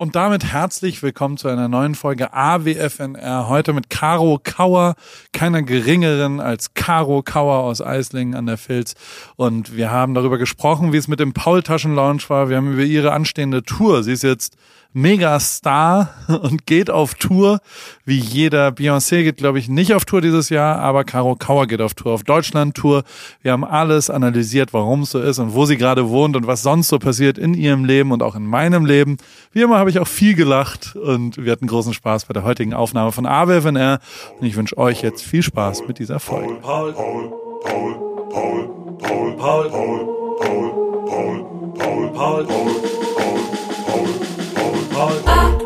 Und damit herzlich willkommen zu einer neuen Folge AWFNR. Heute mit Caro Kauer, keiner geringeren als Caro Kauer aus Eislingen an der Filz. Und wir haben darüber gesprochen, wie es mit dem Paul-Taschen-Lounge war. Wir haben über ihre anstehende Tour. Sie ist jetzt Megastar und geht auf Tour. Wie jeder Beyoncé geht, glaube ich, nicht auf Tour dieses Jahr, aber Caro Kauer geht auf Tour, auf Deutschland-Tour. Wir haben alles analysiert, warum es so ist und wo sie gerade wohnt und was sonst so passiert in ihrem Leben und auch in meinem Leben. Wie immer habe ich auch viel gelacht und wir hatten großen Spaß bei der heutigen Aufnahme von AWFNR und ich wünsche euch jetzt viel Spaß mit dieser Folge. Paul, Paul, Paul, Paul, Paul, Paul, Paul, Paul, Paul, Paul, Paul, Paul, Paul. Paul. A, B, F.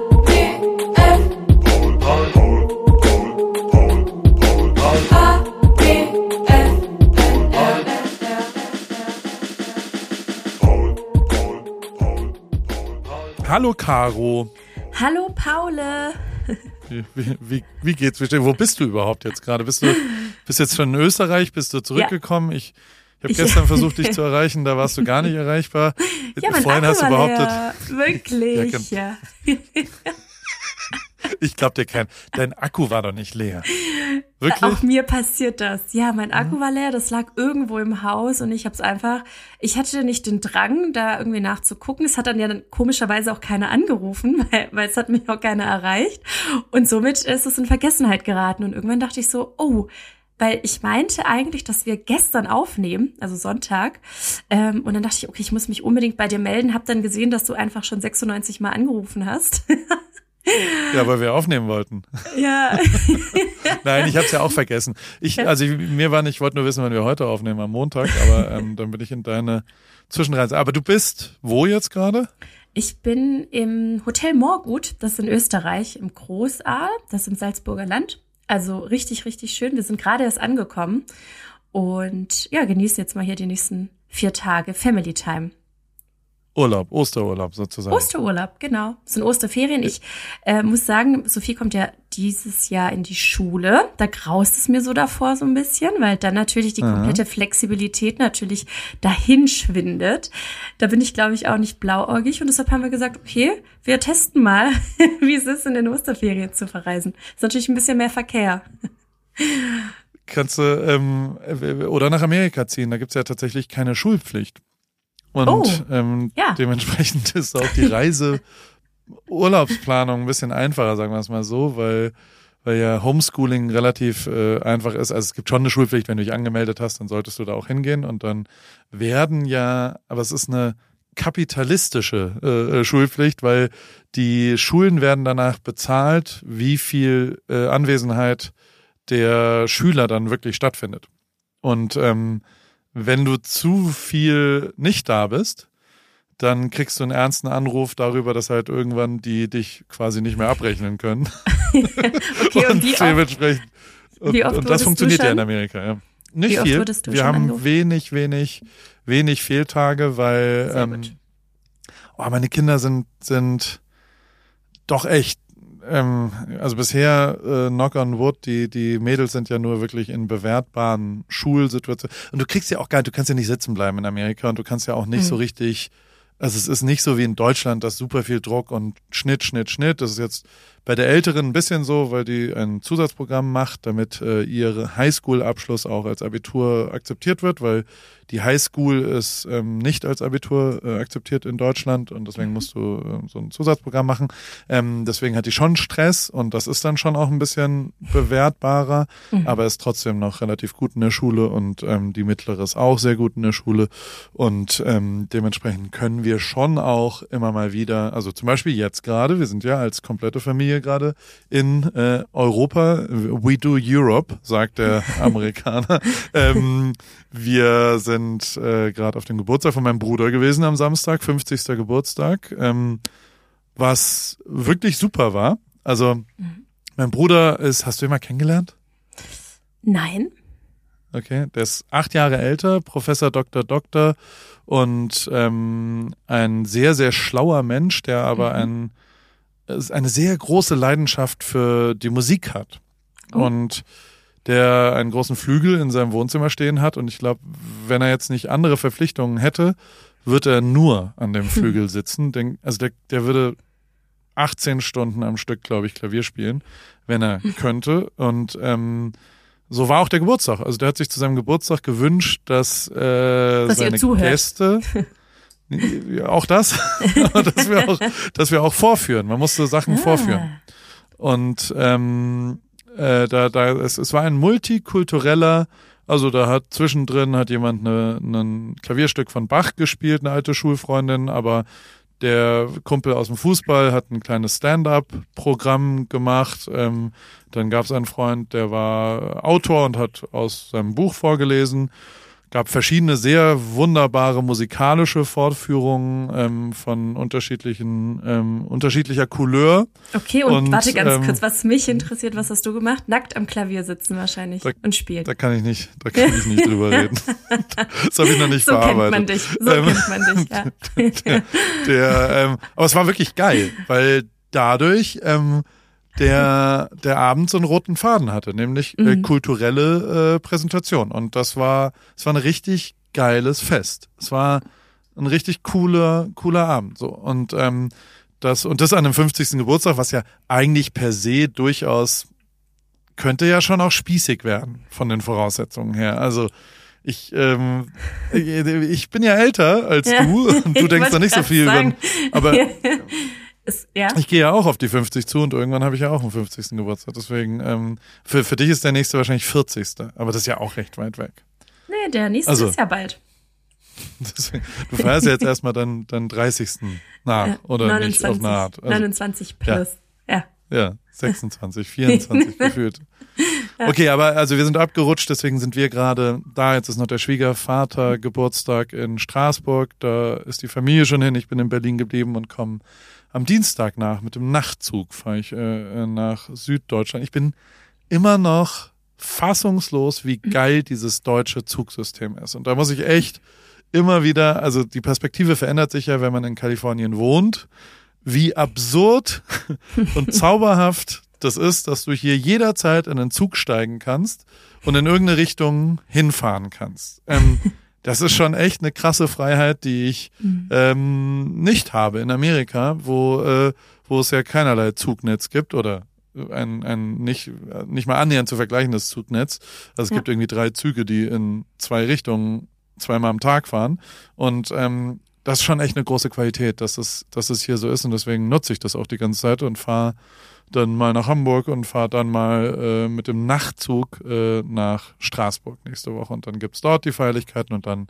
Hallo Caro. Hallo Paule. Wie, wie, wie geht's? Wo bist du überhaupt jetzt gerade? Bist du bist jetzt schon in Österreich? Bist du zurückgekommen? Ja. Ich ich habe gestern versucht, dich zu erreichen, da warst du gar nicht erreichbar. Ja, Vorhin Akku hast du behauptet. Wirklich, ja. Ich glaube dir kein. Dein Akku war doch nicht leer. Wirklich? Auch mir passiert das. Ja, mein Akku war leer, das lag irgendwo im Haus und ich habe es einfach, ich hatte nicht den Drang, da irgendwie nachzugucken. Es hat dann ja dann komischerweise auch keiner angerufen, weil, weil es hat mich auch keiner erreicht. Und somit ist es in Vergessenheit geraten. Und irgendwann dachte ich so, oh, weil ich meinte eigentlich, dass wir gestern aufnehmen, also Sonntag. Ähm, und dann dachte ich, okay, ich muss mich unbedingt bei dir melden. Hab dann gesehen, dass du einfach schon 96 Mal angerufen hast. Ja, weil wir aufnehmen wollten. Ja. Nein, ich habe es ja auch vergessen. Ich, also ich, mir war nicht, ich wollte nur wissen, wann wir heute aufnehmen, am Montag, aber ähm, dann bin ich in deine Zwischenreise. Aber du bist wo jetzt gerade? Ich bin im Hotel Moorgut, das ist in Österreich, im Großaal, das ist im Salzburger Land. Also richtig, richtig schön. Wir sind gerade erst angekommen und ja, genießen jetzt mal hier die nächsten vier Tage Family Time. Urlaub, Osterurlaub sozusagen. Osterurlaub, genau. Das sind Osterferien. Ich äh, muss sagen, Sophie kommt ja dieses Jahr in die Schule. Da graust es mir so davor so ein bisschen, weil dann natürlich die komplette Flexibilität natürlich dahin schwindet. Da bin ich, glaube ich, auch nicht blauäugig und deshalb haben wir gesagt, okay, wir testen mal, wie es ist, in den Osterferien zu verreisen. Ist natürlich ein bisschen mehr Verkehr. Kannst du ähm, oder nach Amerika ziehen, da gibt's ja tatsächlich keine Schulpflicht. Und oh, ähm, ja. dementsprechend ist auch die Reise Urlaubsplanung ein bisschen einfacher, sagen wir es mal so, weil weil ja Homeschooling relativ äh, einfach ist. Also es gibt schon eine Schulpflicht, wenn du dich angemeldet hast, dann solltest du da auch hingehen und dann werden ja, aber es ist eine kapitalistische äh, äh Schulpflicht, weil die Schulen werden danach bezahlt, wie viel äh, Anwesenheit der Schüler dann wirklich stattfindet. Und ähm, wenn du zu viel nicht da bist, dann kriegst du einen ernsten Anruf darüber, dass halt irgendwann die dich quasi nicht mehr abrechnen können. okay, und, und dementsprechend. Und, und das funktioniert ja in Amerika, ja. Nicht viel. Wir haben angerufen? wenig, wenig, wenig Fehltage, weil ähm, oh, meine Kinder sind, sind doch echt ähm, also bisher, äh, knock on wood, die, die Mädels sind ja nur wirklich in bewertbaren Schulsituationen. Und du kriegst ja auch gar, du kannst ja nicht sitzen bleiben in Amerika und du kannst ja auch nicht mhm. so richtig, also es ist nicht so wie in Deutschland, dass super viel Druck und Schnitt, Schnitt, Schnitt. Das ist jetzt bei der Älteren ein bisschen so, weil die ein Zusatzprogramm macht, damit äh, ihr Highschool-Abschluss auch als Abitur akzeptiert wird, weil die Highschool ist ähm, nicht als Abitur äh, akzeptiert in Deutschland und deswegen mhm. musst du äh, so ein Zusatzprogramm machen. Ähm, deswegen hat die schon Stress und das ist dann schon auch ein bisschen bewertbarer, mhm. aber ist trotzdem noch relativ gut in der Schule und ähm, die mittlere ist auch sehr gut in der Schule und ähm, dementsprechend können wir schon auch immer mal wieder, also zum Beispiel jetzt gerade, wir sind ja als komplette Familie gerade in äh, Europa, we do Europe, sagt der Amerikaner. ähm, wir sind äh, gerade auf dem Geburtstag von meinem Bruder gewesen am Samstag, 50. Geburtstag, ähm, was wirklich super war. Also mhm. mein Bruder ist, hast du ihn mal kennengelernt? Nein. Okay, der ist acht Jahre älter, Professor Dr. Doktor und ähm, ein sehr, sehr schlauer Mensch, der aber mhm. ein, eine sehr große Leidenschaft für die Musik hat. Oh. Und der einen großen Flügel in seinem Wohnzimmer stehen hat. Und ich glaube, wenn er jetzt nicht andere Verpflichtungen hätte, wird er nur an dem Flügel sitzen. also der, der würde 18 Stunden am Stück, glaube ich, Klavier spielen, wenn er könnte. Und ähm, so war auch der Geburtstag. Also der hat sich zu seinem Geburtstag gewünscht, dass, äh, dass seine Gäste auch das, dass wir auch, dass wir auch vorführen. Man musste Sachen. Ah. vorführen. Und ähm, äh, da, da, es, es war ein multikultureller, also da hat zwischendrin hat jemand eine, ein Klavierstück von Bach gespielt, eine alte Schulfreundin, aber der Kumpel aus dem Fußball hat ein kleines Stand-up-Programm gemacht. Ähm, dann gab es einen Freund, der war Autor und hat aus seinem Buch vorgelesen gab verschiedene sehr wunderbare musikalische Fortführungen ähm, von unterschiedlichen ähm, unterschiedlicher Couleur. Okay, und, und warte ganz ähm, kurz, was mich interessiert, was hast du gemacht? Nackt am Klavier sitzen wahrscheinlich da, und spielen. Da kann ich nicht, da kann ich nicht drüber reden. Das habe ich noch nicht so verarbeitet. Kennt man dich. So ähm, kennt man dich, ja. der, der, ähm, aber es war wirklich geil, weil dadurch ähm, der, der Abend so einen roten Faden hatte, nämlich äh, mhm. kulturelle äh, Präsentation. Und das war, es war ein richtig geiles Fest. Es war ein richtig cooler, cooler Abend. So. Und ähm, das, und das an dem 50. Geburtstag, was ja eigentlich per se durchaus könnte ja schon auch spießig werden von den Voraussetzungen her. Also ich, ähm, ich bin ja älter als ja, du und du denkst da nicht so viel über. Aber ist, ja. Ich gehe ja auch auf die 50 zu und irgendwann habe ich ja auch einen 50. Geburtstag. Deswegen, ähm, für, für dich ist der nächste wahrscheinlich 40. Aber das ist ja auch recht weit weg. Nee, der nächste also, ist ja bald. Deswegen, du feierst ja jetzt erstmal dann, dann 30. nach, ja, oder 29, nicht auf eine Art. Also, 29 plus, ja. Ja, ja 26, 24 gefühlt. Okay, aber also wir sind abgerutscht, deswegen sind wir gerade da. Jetzt ist noch der Schwiegervater Geburtstag in Straßburg. Da ist die Familie schon hin. Ich bin in Berlin geblieben und komme am Dienstag nach mit dem Nachtzug fahre ich äh, nach Süddeutschland. Ich bin immer noch fassungslos, wie geil dieses deutsche Zugsystem ist. Und da muss ich echt immer wieder, also die Perspektive verändert sich ja, wenn man in Kalifornien wohnt, wie absurd und zauberhaft das ist, dass du hier jederzeit in einen Zug steigen kannst und in irgendeine Richtung hinfahren kannst. Ähm, das ist schon echt eine krasse Freiheit, die ich mhm. ähm, nicht habe in Amerika, wo, äh, wo es ja keinerlei Zugnetz gibt oder ein, ein nicht, nicht mal annähernd zu vergleichendes Zugnetz. Also es ja. gibt irgendwie drei Züge, die in zwei Richtungen zweimal am Tag fahren. Und ähm, das ist schon echt eine große Qualität, dass es, dass es hier so ist. Und deswegen nutze ich das auch die ganze Zeit und fahre dann mal nach Hamburg und fahre dann mal äh, mit dem Nachtzug äh, nach Straßburg nächste Woche. Und dann gibt's dort die Feierlichkeiten und dann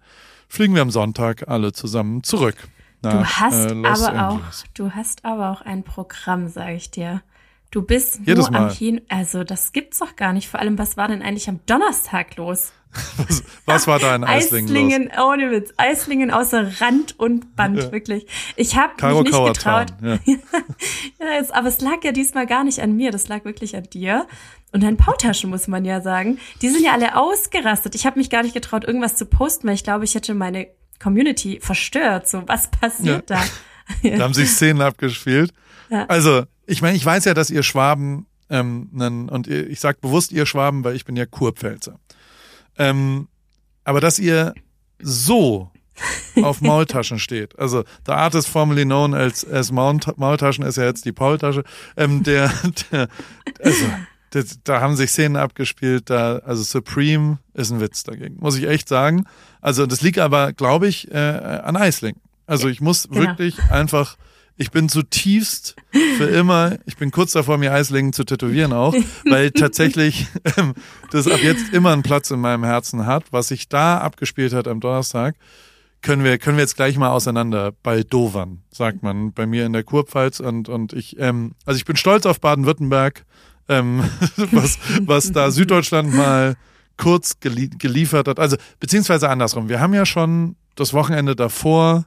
fliegen wir am Sonntag alle zusammen zurück. Nach, du hast äh, aber Angeles. auch, du hast aber auch ein Programm, sage ich dir. Du bist Jedes nur Mal. am Kino. Also das gibt's doch gar nicht. Vor allem, was war denn eigentlich am Donnerstag los? was, was war da in Eislingen, Eislingen los? ohne Witz. Eislingen außer Rand und Band, ja. wirklich. Ich habe mich nicht getraut. Ja. ja, jetzt, aber es lag ja diesmal gar nicht an mir, das lag wirklich an dir. Und deinen Pautaschen, muss man ja sagen. Die sind ja alle ausgerastet. Ich habe mich gar nicht getraut, irgendwas zu posten, weil ich glaube, ich hätte meine Community verstört. So, was passiert ja. da? da haben sich Szenen abgespielt. Ja. Also, ich meine, ich weiß ja, dass ihr Schwaben, ähm, nen, und ich sag bewusst ihr Schwaben, weil ich bin ja Kurpfälzer. Ähm, aber dass ihr so auf Maultaschen steht. Also the artist formerly known als, as Mount, Maultaschen ist ja jetzt die Paultasche. Ähm, der, der, also, der, da haben sich Szenen abgespielt, da, also Supreme ist ein Witz dagegen, muss ich echt sagen. Also das liegt aber, glaube ich, äh, an Eisling. Also ich muss genau. wirklich einfach ich bin zutiefst für immer, ich bin kurz davor, mir Eislingen zu tätowieren auch, weil tatsächlich ähm, das ab jetzt immer einen Platz in meinem Herzen hat. Was sich da abgespielt hat am Donnerstag, können wir, können wir jetzt gleich mal auseinander bei Dovern, sagt man bei mir in der Kurpfalz. Und, und ich, ähm, also ich bin stolz auf Baden-Württemberg, ähm, was, was da Süddeutschland mal kurz gelie geliefert hat. Also, beziehungsweise andersrum. Wir haben ja schon das Wochenende davor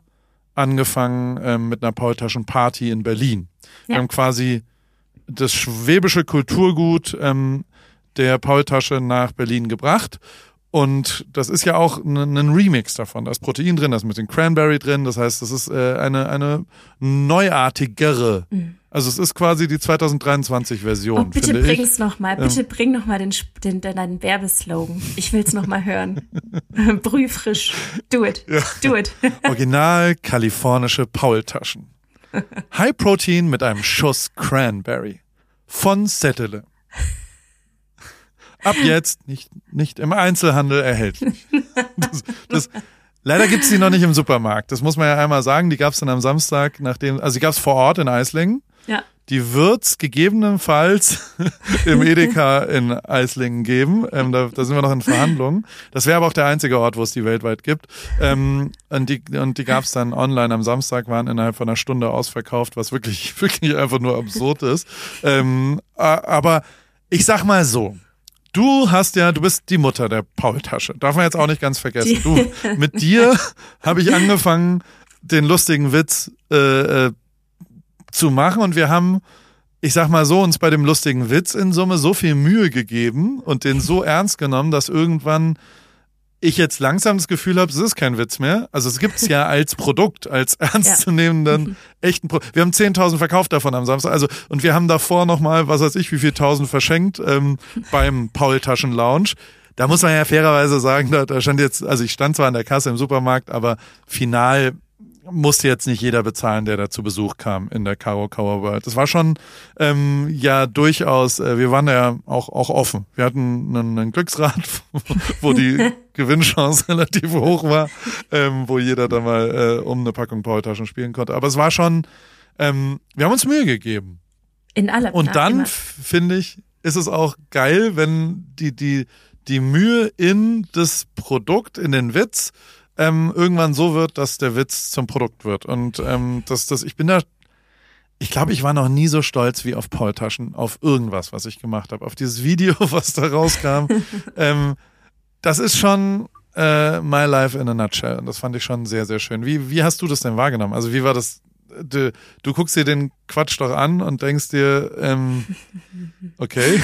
angefangen ähm, mit einer Paultaschen-Party in Berlin. Ja. Wir haben quasi das schwäbische Kulturgut ähm, der Paultasche nach Berlin gebracht. Und das ist ja auch ein, ein Remix davon. Da ist Protein drin, da ist mit dem Cranberry drin. Das heißt, das ist äh, eine, eine neuartigere mhm. Also es ist quasi die 2023-Version. Oh, bitte bring's nochmal, bitte ähm. bring nochmal den, den, den, deinen Werbeslogan. Ich will's nochmal hören. Brühfrisch. Do it. Ja. Do it. Original kalifornische Paultaschen. High Protein mit einem Schuss Cranberry von Settele. Ab jetzt nicht, nicht im Einzelhandel erhältlich. Das, das, leider gibt's die noch nicht im Supermarkt. Das muss man ja einmal sagen. Die gab's dann am Samstag, nachdem, also die gab's vor Ort in Eislingen. Ja. Die wird's gegebenenfalls im Edeka in Eislingen geben. Ähm, da, da sind wir noch in Verhandlungen. Das wäre aber auch der einzige Ort, wo es die weltweit gibt. Ähm, und die, und die gab's dann online am Samstag, waren innerhalb von einer Stunde ausverkauft, was wirklich, wirklich einfach nur absurd ist. Ähm, aber ich sag mal so. Du hast ja, du bist die Mutter der Paultasche. Darf man jetzt auch nicht ganz vergessen. Du, mit dir habe ich angefangen, den lustigen Witz äh, äh, zu machen und wir haben, ich sag mal so, uns bei dem lustigen Witz in Summe so viel Mühe gegeben und den so ernst genommen, dass irgendwann ich jetzt langsam das Gefühl habe, es ist kein Witz mehr. Also es gibt's ja als Produkt, als ernstzunehmenden ja. echten Produkt. Wir haben 10.000 verkauft davon am Samstag. Also und wir haben davor nochmal, was weiß ich, wie viel tausend verschenkt ähm, beim Paul Taschen Lounge. Da muss man ja fairerweise sagen, da, da stand jetzt, also ich stand zwar an der Kasse im Supermarkt, aber final musste jetzt nicht jeder bezahlen, der da zu Besuch kam in der Caro Cower World. Das war schon ähm, ja durchaus, äh, wir waren ja auch, auch offen. Wir hatten einen, einen Glücksrad, wo die Gewinnchance relativ hoch war, ähm, wo jeder da mal äh, um eine Packung Paultaschen spielen konnte. Aber es war schon, ähm, wir haben uns Mühe gegeben. In aller Und dann, finde ich, ist es auch geil, wenn die, die, die Mühe in das Produkt, in den Witz, ähm, irgendwann so wird, dass der Witz zum Produkt wird. Und ähm, das, das, ich bin da, ich glaube, ich war noch nie so stolz wie auf Paul Taschen, auf irgendwas, was ich gemacht habe, auf dieses Video, was da rauskam. ähm, das ist schon äh, My Life in a Nutshell. Und das fand ich schon sehr, sehr schön. Wie, wie hast du das denn wahrgenommen? Also wie war das? Du, du guckst dir den Quatsch doch an und denkst dir, ähm, okay.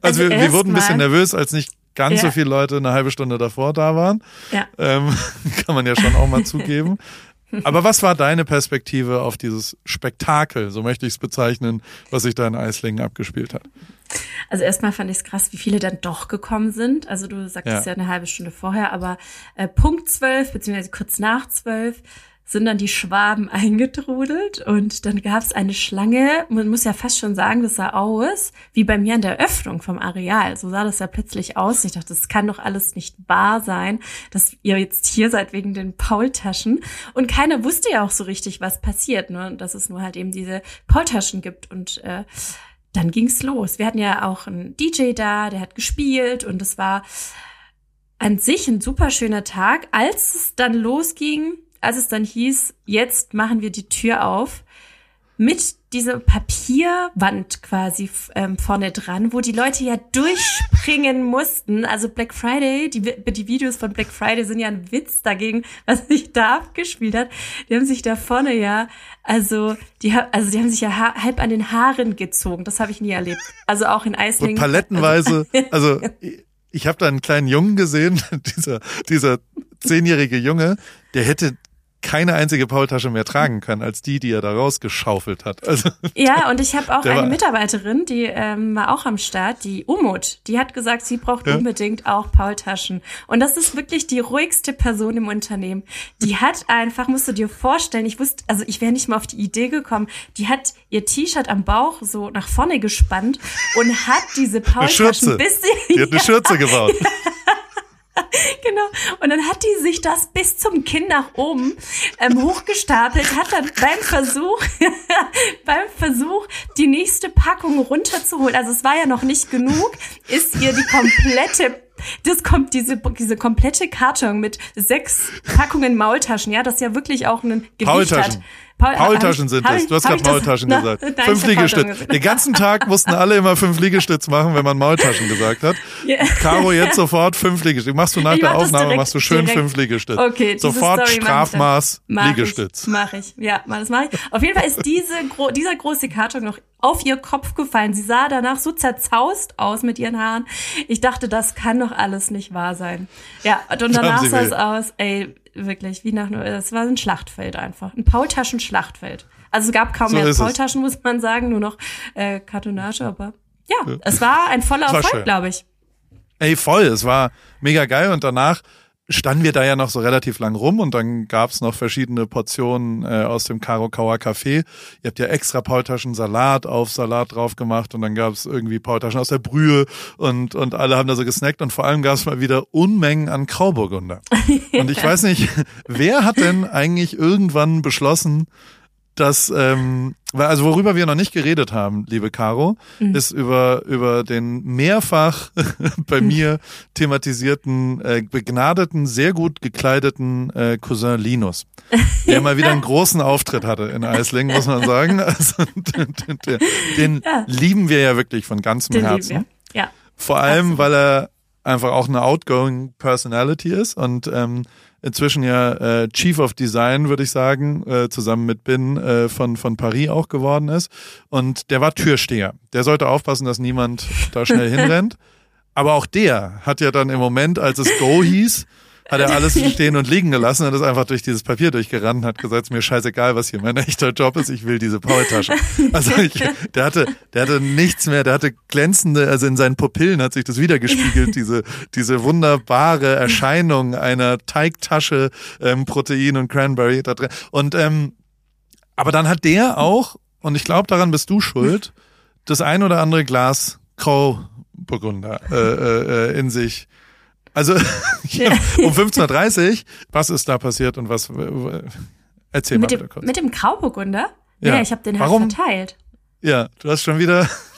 Also, also wir, wir wurden ein bisschen nervös, als nicht ganz ja. so viele Leute eine halbe Stunde davor da waren. Ja. Ähm, kann man ja schon auch mal zugeben. Aber was war deine Perspektive auf dieses Spektakel, so möchte ich es bezeichnen, was sich da in Eislingen abgespielt hat? Also erstmal fand ich es krass, wie viele dann doch gekommen sind. Also du sagtest ja, ja eine halbe Stunde vorher, aber äh, Punkt zwölf, beziehungsweise kurz nach zwölf, sind dann die Schwaben eingetrudelt und dann gab es eine Schlange. Man muss ja fast schon sagen, das sah aus wie bei mir an der Öffnung vom Areal. So sah das ja plötzlich aus. Ich dachte, das kann doch alles nicht wahr sein, dass ihr jetzt hier seid wegen den Paultaschen. Und keiner wusste ja auch so richtig, was passiert, nur dass es nur halt eben diese Paultaschen gibt und äh, dann ging's los. Wir hatten ja auch einen DJ da, der hat gespielt und es war an sich ein super schöner Tag. Als es dann losging, als es dann hieß, jetzt machen wir die Tür auf, mit dieser Papierwand quasi ähm, vorne dran, wo die Leute ja durchspringen mussten. Also Black Friday, die, die Videos von Black Friday sind ja ein Witz dagegen, was sich da abgespielt hat. Die haben sich da vorne ja, also die, also die haben sich ja halb an den Haaren gezogen. Das habe ich nie erlebt. Also auch in Eislingen. Und palettenweise, also ich habe da einen kleinen Jungen gesehen, dieser, dieser zehnjährige Junge, der hätte keine einzige Paultasche mehr tragen kann als die, die er da rausgeschaufelt hat. Also, ja, und ich habe auch eine Mitarbeiterin, die ähm, war auch am Start, die Umut, die hat gesagt, sie braucht ja? unbedingt auch Paultaschen. Und das ist wirklich die ruhigste Person im Unternehmen. Die hat einfach, musst du dir vorstellen, ich wusste, also ich wäre nicht mal auf die Idee gekommen, die hat ihr T-Shirt am Bauch so nach vorne gespannt und hat diese Paultaschen bis sie, die hat eine Schürze gebaut. genau. Und dann hat die sich das bis zum Kinn nach oben ähm, hochgestapelt, hat dann beim Versuch, beim Versuch, die nächste Packung runterzuholen, also es war ja noch nicht genug, ist ihr die komplette das kommt diese diese komplette Karton mit sechs Packungen Maultaschen, ja, das ja wirklich auch einen Gewicht hat. Paul, Paultaschen sind das. Du hast gerade Maultaschen das, gesagt. Na, fünf Liegestütze. Den ganzen Tag mussten alle immer fünf Liegestütze machen, wenn man Maultaschen gesagt hat. Yeah. Caro, jetzt sofort fünf Liegestütze. Machst du nach ich der Aufnahme, direkt, machst du schön direkt. fünf Liegestütze. Okay, sofort Strafmaß mach Liegestütz. Mach ich. Ja, das mache ich. Auf jeden Fall ist diese, dieser große Karton noch auf ihr Kopf gefallen. Sie sah danach so zerzaust aus mit ihren Haaren. Ich dachte, das kann doch alles nicht wahr sein. Ja, und danach sah es aus, ey, wirklich, wie nach, es war ein Schlachtfeld einfach. Ein Paultaschen-Schlachtfeld. Also es gab kaum so mehr Paultaschen, muss man sagen, nur noch äh, Kartonage, aber ja, ja. es war ein voller Erfolg, glaube ich. Ey, voll, es war mega geil und danach standen wir da ja noch so relativ lang rum und dann gab's noch verschiedene Portionen äh, aus dem Karokawa Café. Ihr habt ja extra Paultaschen Salat auf Salat drauf gemacht und dann gab's irgendwie Paultaschen aus der Brühe und, und alle haben da so gesnackt und vor allem gab's mal wieder Unmengen an Grauburgunder. Und ich weiß nicht, wer hat denn eigentlich irgendwann beschlossen, dass, ähm, also worüber wir noch nicht geredet haben, liebe Caro, mhm. ist über, über den mehrfach bei mir thematisierten, äh, begnadeten, sehr gut gekleideten äh, Cousin Linus, der mal wieder einen großen Auftritt hatte in Eislingen, muss man sagen. Also, den, den, den ja. lieben wir ja wirklich von ganzem den Herzen. Ja. Vor allem, Absolut. weil er einfach auch eine outgoing Personality ist und ähm, inzwischen ja äh, Chief of Design, würde ich sagen, äh, zusammen mit Bin äh, von, von Paris auch geworden ist. Und der war Türsteher. Der sollte aufpassen, dass niemand da schnell hinrennt. Aber auch der hat ja dann im Moment, als es Go hieß, hat er alles stehen und liegen gelassen und ist einfach durch dieses Papier durchgerannt und hat gesagt, mir scheißegal, was hier mein echter Job ist, ich will diese Paultasche. Also ich, der hatte, der hatte nichts mehr, der hatte glänzende, also in seinen Pupillen hat sich das wiedergespiegelt, diese, diese wunderbare Erscheinung einer Teigtasche, ähm, Protein und Cranberry da drin. Und ähm, aber dann hat der auch, und ich glaube, daran bist du schuld, das ein oder andere Glas Grauburgunder äh, äh, äh in sich also um 15.30 Uhr, was ist da passiert und was erzähl mit mal bitte kurz. Mit dem Grauburgunder? Ja, ja ich habe den halt Warum? verteilt. Ja, du hast schon wieder.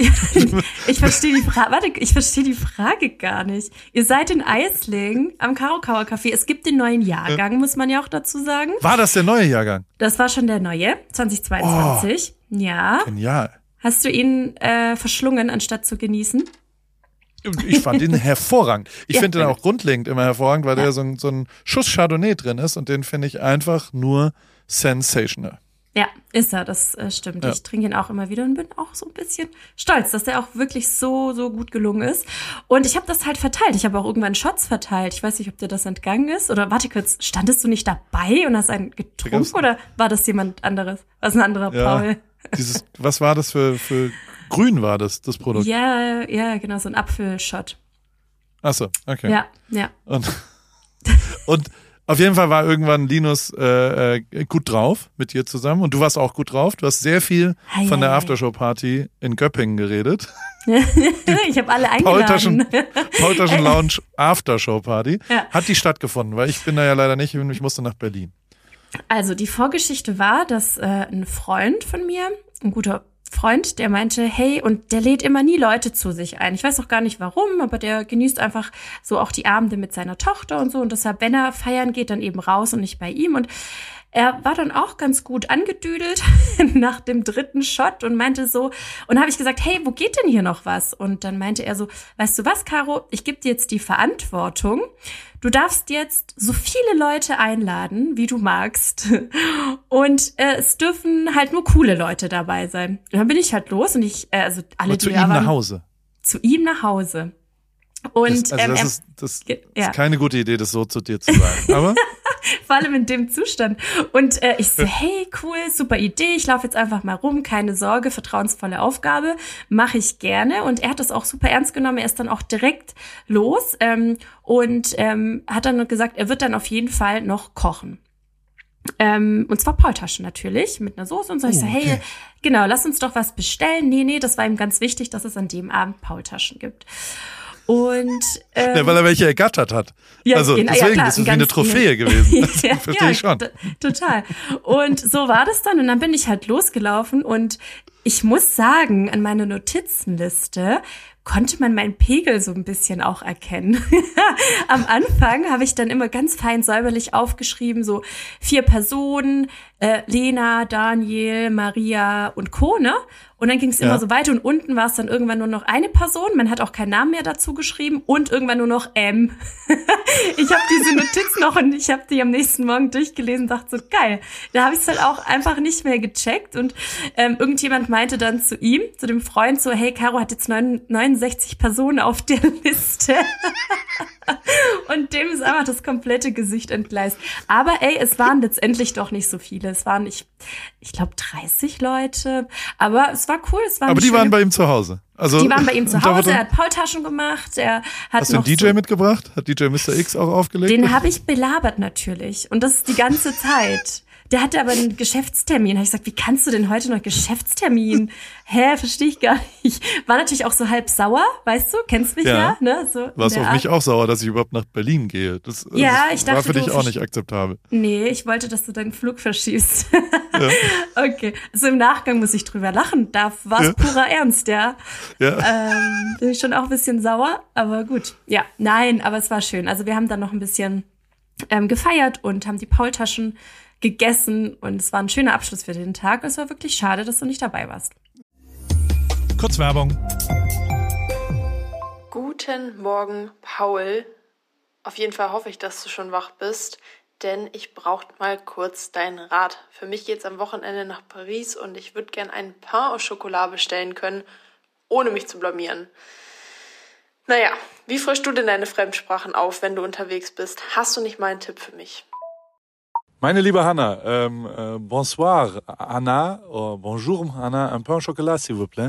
ich verstehe die Frage. Warte, ich verstehe die Frage gar nicht. Ihr seid in Eisling am Karokauer Café. Es gibt den neuen Jahrgang, muss man ja auch dazu sagen. War das der neue Jahrgang? Das war schon der neue, 2022. Oh, ja. Genial. Hast du ihn äh, verschlungen, anstatt zu genießen? Ich fand ihn hervorragend. Ich ja, finde den auch grundlegend immer hervorragend, weil ja. da so ein, so ein Schuss Chardonnay drin ist und den finde ich einfach nur sensational. Ja, ist er, das äh, stimmt. Ja. Ich trinke ihn auch immer wieder und bin auch so ein bisschen stolz, dass der auch wirklich so, so gut gelungen ist. Und ich habe das halt verteilt. Ich habe auch irgendwann Shots verteilt. Ich weiß nicht, ob dir das entgangen ist. Oder warte kurz, standest du nicht dabei und hast einen getrunken oder war das jemand anderes? Was ein anderer ja, Paul? Dieses, was war das für, für Grün war das, das Produkt. Ja, ja, genau, so ein Apfelshot. Ach so, okay. Ja, ja. Und, und auf jeden Fall war irgendwann Linus äh, äh, gut drauf mit dir zusammen und du warst auch gut drauf. Du hast sehr viel hi, von der Aftershow-Party in Göppingen geredet. ich habe alle eingeladen. Paultaschen, Paultaschen Lounge Aftershow-Party. Ja. Hat die stattgefunden, weil ich bin da ja leider nicht, ich musste nach Berlin. Also die Vorgeschichte war, dass äh, ein Freund von mir, ein guter Freund, der meinte, hey, und der lädt immer nie Leute zu sich ein. Ich weiß auch gar nicht warum, aber der genießt einfach so auch die Abende mit seiner Tochter und so. Und deshalb, wenn er feiern geht, dann eben raus und nicht bei ihm. Und er war dann auch ganz gut angedüdelt nach dem dritten Shot und meinte so, und habe ich gesagt, hey, wo geht denn hier noch was? Und dann meinte er so, weißt du was, Caro, ich gebe dir jetzt die Verantwortung. Du darfst jetzt so viele Leute einladen, wie du magst. Und äh, es dürfen halt nur coole Leute dabei sein. Und dann bin ich halt los und ich, äh, also alle, Und zu die ihm nach Hause. Zu ihm nach Hause. Und das, also ähm, das, ist, das ja. ist keine gute Idee, das so zu dir zu sagen. Aber vor allem in dem Zustand. Und äh, ich so, hey, cool, super Idee. Ich laufe jetzt einfach mal rum, keine Sorge, vertrauensvolle Aufgabe, mache ich gerne. Und er hat das auch super ernst genommen. Er ist dann auch direkt los ähm, und ähm, hat dann gesagt, er wird dann auf jeden Fall noch kochen. Ähm, und zwar Paultaschen natürlich, mit einer Soße und so. Ich so, oh, okay. hey, genau, lass uns doch was bestellen. Nee, nee, das war ihm ganz wichtig, dass es an dem Abend Paultaschen gibt. Und ähm, ja, weil er welche ergattert hat. Ja, also genau, deswegen ja, klar, ist es wie eine Trophäe gewesen. Das ja, verstehe ja, ich schon. Total. Und so war das dann und dann bin ich halt losgelaufen und ich muss sagen, an meiner Notizenliste konnte man meinen Pegel so ein bisschen auch erkennen. Am Anfang habe ich dann immer ganz fein säuberlich aufgeschrieben, so vier Personen, äh, Lena, Daniel, Maria und Kone. Und dann ging es ja. immer so weiter und unten war es dann irgendwann nur noch eine Person. Man hat auch keinen Namen mehr dazu geschrieben und irgendwann nur noch M. ich habe diese Notiz noch und ich habe die am nächsten Morgen durchgelesen und dachte so, geil. Da habe ich es halt auch einfach nicht mehr gecheckt und ähm, irgendjemand meinte dann zu ihm, zu dem Freund so, hey, Caro hat jetzt 69 Personen auf der Liste. und dem ist einfach das komplette Gesicht entgleist. Aber ey, es waren letztendlich doch nicht so viele. Es waren, ich, ich glaube, 30 Leute. Aber es war cool. Es war Aber die waren bei ihm zu Hause. Also, die waren bei ihm zu Hause, er hat Paultaschen gemacht, er hat Hast du einen DJ so mitgebracht? Hat DJ Mr. X auch aufgelegt? Den habe ich belabert natürlich und das ist die ganze Zeit der hatte aber einen Geschäftstermin. Da habe ich gesagt, wie kannst du denn heute noch Geschäftstermin? Hä, verstehe ich gar nicht. War natürlich auch so halb sauer, weißt du? Kennst mich ja, ja ne? So Warst auf Art. mich auch sauer, dass ich überhaupt nach Berlin gehe. Das, ja, das ich dachte, war für dich auch nicht akzeptabel. Nee, ich wollte, dass du deinen Flug verschiebst. Ja. okay. Also im Nachgang muss ich drüber lachen. Da war es ja. purer Ernst, ja. Ja. Ähm, bin ich schon auch ein bisschen sauer, aber gut. Ja, nein, aber es war schön. Also wir haben dann noch ein bisschen ähm, gefeiert und haben die Paultaschen gegessen und es war ein schöner Abschluss für den Tag. Es war wirklich schade, dass du nicht dabei warst. Kurz Werbung. Guten Morgen, Paul. Auf jeden Fall hoffe ich, dass du schon wach bist, denn ich brauche mal kurz deinen Rat. Für mich geht es am Wochenende nach Paris und ich würde gern einen Pain au Chocolat bestellen können, ohne mich zu blamieren. Naja, wie frischst du denn deine Fremdsprachen auf, wenn du unterwegs bist? Hast du nicht mal einen Tipp für mich? Meine liebe Hanna, ähm, äh, bonsoir Anna, oh, bonjour Anna, un pain au chocolat s'il vous plaît.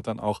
dort dann auch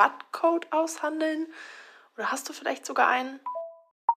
Rabattcode aushandeln? Oder hast du vielleicht sogar einen?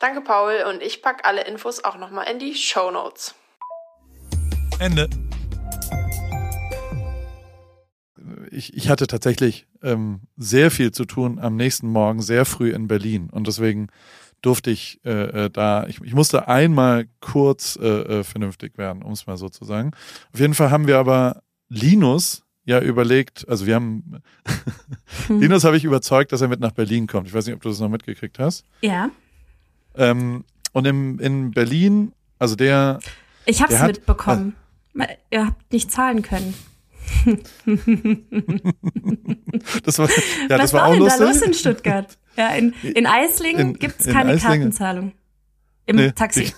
Danke Paul und ich packe alle Infos auch nochmal in die Show Notes. Ende ich, ich hatte tatsächlich ähm, sehr viel zu tun am nächsten Morgen, sehr früh in Berlin. Und deswegen durfte ich äh, äh, da, ich, ich musste einmal kurz äh, äh, vernünftig werden, um es mal so zu sagen. Auf jeden Fall haben wir aber Linus ja überlegt, also wir haben, hm. Linus habe ich überzeugt, dass er mit nach Berlin kommt. Ich weiß nicht, ob du das noch mitgekriegt hast. Ja. Ähm, und im, in Berlin, also der Ich habe es mitbekommen. Äh, Ihr habt nicht zahlen können. das war, ja, Was das war, war auch denn lustig. da los in Stuttgart? Ja, in, in Eislingen gibt es keine Eislingen. Kartenzahlung. Im nee, Taxi.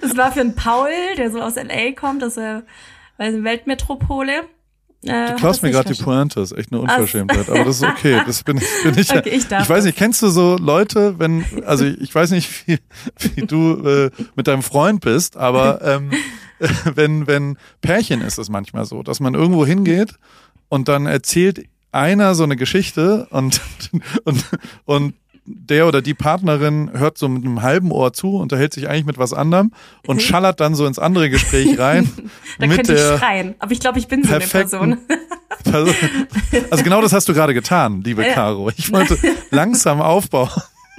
das war für einen Paul, der so aus LA kommt, aus der Weltmetropole. Äh, du klaust mir gerade die Pointe, das ist echt eine Unverschämtheit, aber das ist okay. Das bin, bin ich. Okay, ich, ich weiß nicht, kennst du so Leute, wenn, also ich weiß nicht, wie, wie du äh, mit deinem Freund bist, aber ähm, wenn, wenn Pärchen ist es manchmal so, dass man irgendwo hingeht und dann erzählt einer so eine Geschichte und, und, und der oder die Partnerin hört so mit einem halben Ohr zu, unterhält sich eigentlich mit was anderem und schallert dann so ins andere Gespräch rein. da mit könnte ich schreien, aber ich glaube, ich bin so eine Person. also genau das hast du gerade getan, liebe Caro. Ich wollte langsam aufbauen.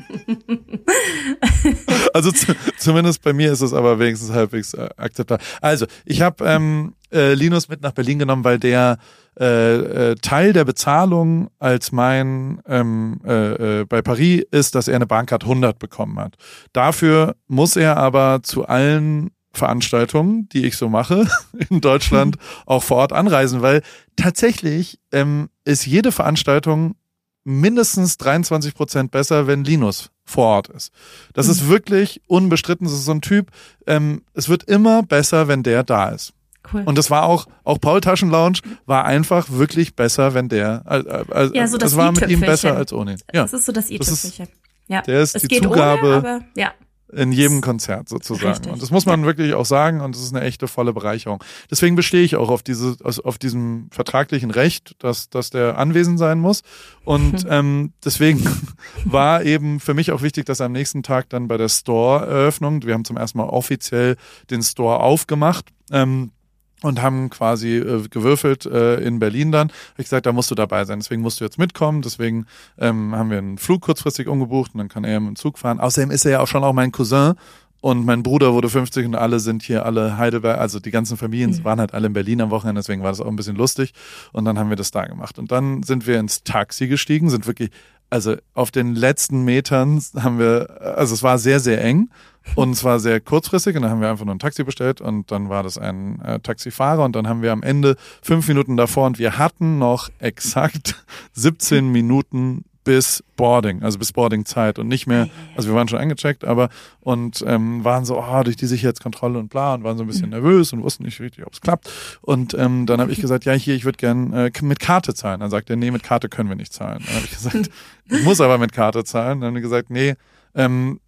also zu, zumindest bei mir ist es aber wenigstens halbwegs äh, akzeptabel. Also ich habe ähm, äh, Linus mit nach Berlin genommen, weil der äh, äh, Teil der Bezahlung als mein ähm, äh, äh, bei Paris ist, dass er eine Bahncard 100 bekommen hat. Dafür muss er aber zu allen Veranstaltungen, die ich so mache in Deutschland, auch vor Ort anreisen, weil tatsächlich ähm, ist jede Veranstaltung mindestens 23 Prozent besser, wenn Linus vor Ort ist. Das mhm. ist wirklich unbestritten. Das ist so ein Typ. Ähm, es wird immer besser, wenn der da ist. Cool. Und das war auch, auch Paul Taschen Lounge war einfach wirklich besser, wenn der, also, ja, so das, das war mit ihm besser als ohne ihn. Ja. Das ist so das i-Tüpfelchen. Ja. Der ist es die Zugabe. Ohne, aber, ja in jedem Konzert sozusagen. Richtig. Und das muss man ja. wirklich auch sagen und das ist eine echte volle Bereicherung. Deswegen bestehe ich auch auf diese, auf diesem vertraglichen Recht, dass, dass der anwesend sein muss. Und ähm, deswegen war eben für mich auch wichtig, dass am nächsten Tag dann bei der Store-Eröffnung, wir haben zum ersten Mal offiziell den Store aufgemacht, ähm, und haben quasi äh, gewürfelt äh, in Berlin dann. Hab ich gesagt, da musst du dabei sein. Deswegen musst du jetzt mitkommen. Deswegen ähm, haben wir einen Flug kurzfristig umgebucht und dann kann er mit dem Zug fahren. Außerdem ist er ja auch schon auch mein Cousin und mein Bruder wurde 50 und alle sind hier alle Heidelberg, also die ganzen Familien mhm. waren halt alle in Berlin am Wochenende, deswegen war das auch ein bisschen lustig. Und dann haben wir das da gemacht. Und dann sind wir ins Taxi gestiegen, sind wirklich, also auf den letzten Metern haben wir, also es war sehr, sehr eng. Und es war sehr kurzfristig und dann haben wir einfach nur ein Taxi bestellt und dann war das ein äh, Taxifahrer und dann haben wir am Ende fünf Minuten davor und wir hatten noch exakt 17 Minuten bis Boarding, also bis Boarding-Zeit und nicht mehr, also wir waren schon eingecheckt, aber und ähm, waren so, oh, durch die Sicherheitskontrolle und bla und waren so ein bisschen mhm. nervös und wussten nicht richtig, ob es klappt. Und ähm, dann habe ich gesagt, ja, hier, ich würde gern äh, mit Karte zahlen. Dann sagt er, nee, mit Karte können wir nicht zahlen. Dann habe ich gesagt, ich muss aber mit Karte zahlen. Dann haben die gesagt, nee, ähm,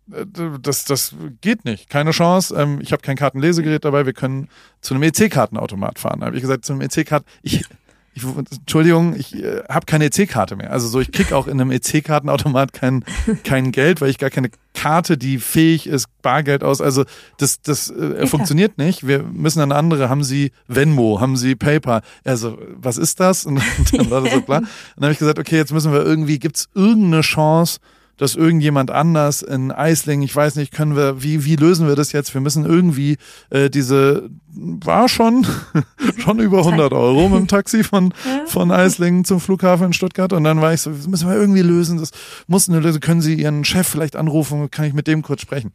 das, das geht nicht, keine Chance. Ähm, ich habe kein Kartenlesegerät dabei, wir können zu einem EC-Kartenautomat fahren. Da habe ich gesagt, zu einem EC-Karten, ich, ich, Entschuldigung, ich äh, habe keine EC-Karte mehr. Also so, ich krieg auch in einem EC-Kartenautomat kein, kein Geld, weil ich gar keine Karte, die fähig ist, Bargeld aus. Also das, das äh, ja. funktioniert nicht. Wir müssen eine andere. Haben Sie Venmo? Haben Sie PayPal? Also was ist das? Und dann war das so klar. Und dann habe ich gesagt, okay, jetzt müssen wir irgendwie, gibt's irgendeine Chance, dass irgendjemand anders in Eisling, ich weiß nicht, können wir, wie, wie lösen wir das jetzt? Wir müssen irgendwie äh, diese, war schon, schon über 100 Euro mit dem Taxi von, von Eislingen zum Flughafen in Stuttgart. Und dann war ich so, das müssen wir irgendwie lösen, das muss eine Lösung, können Sie Ihren Chef vielleicht anrufen, kann ich mit dem kurz sprechen?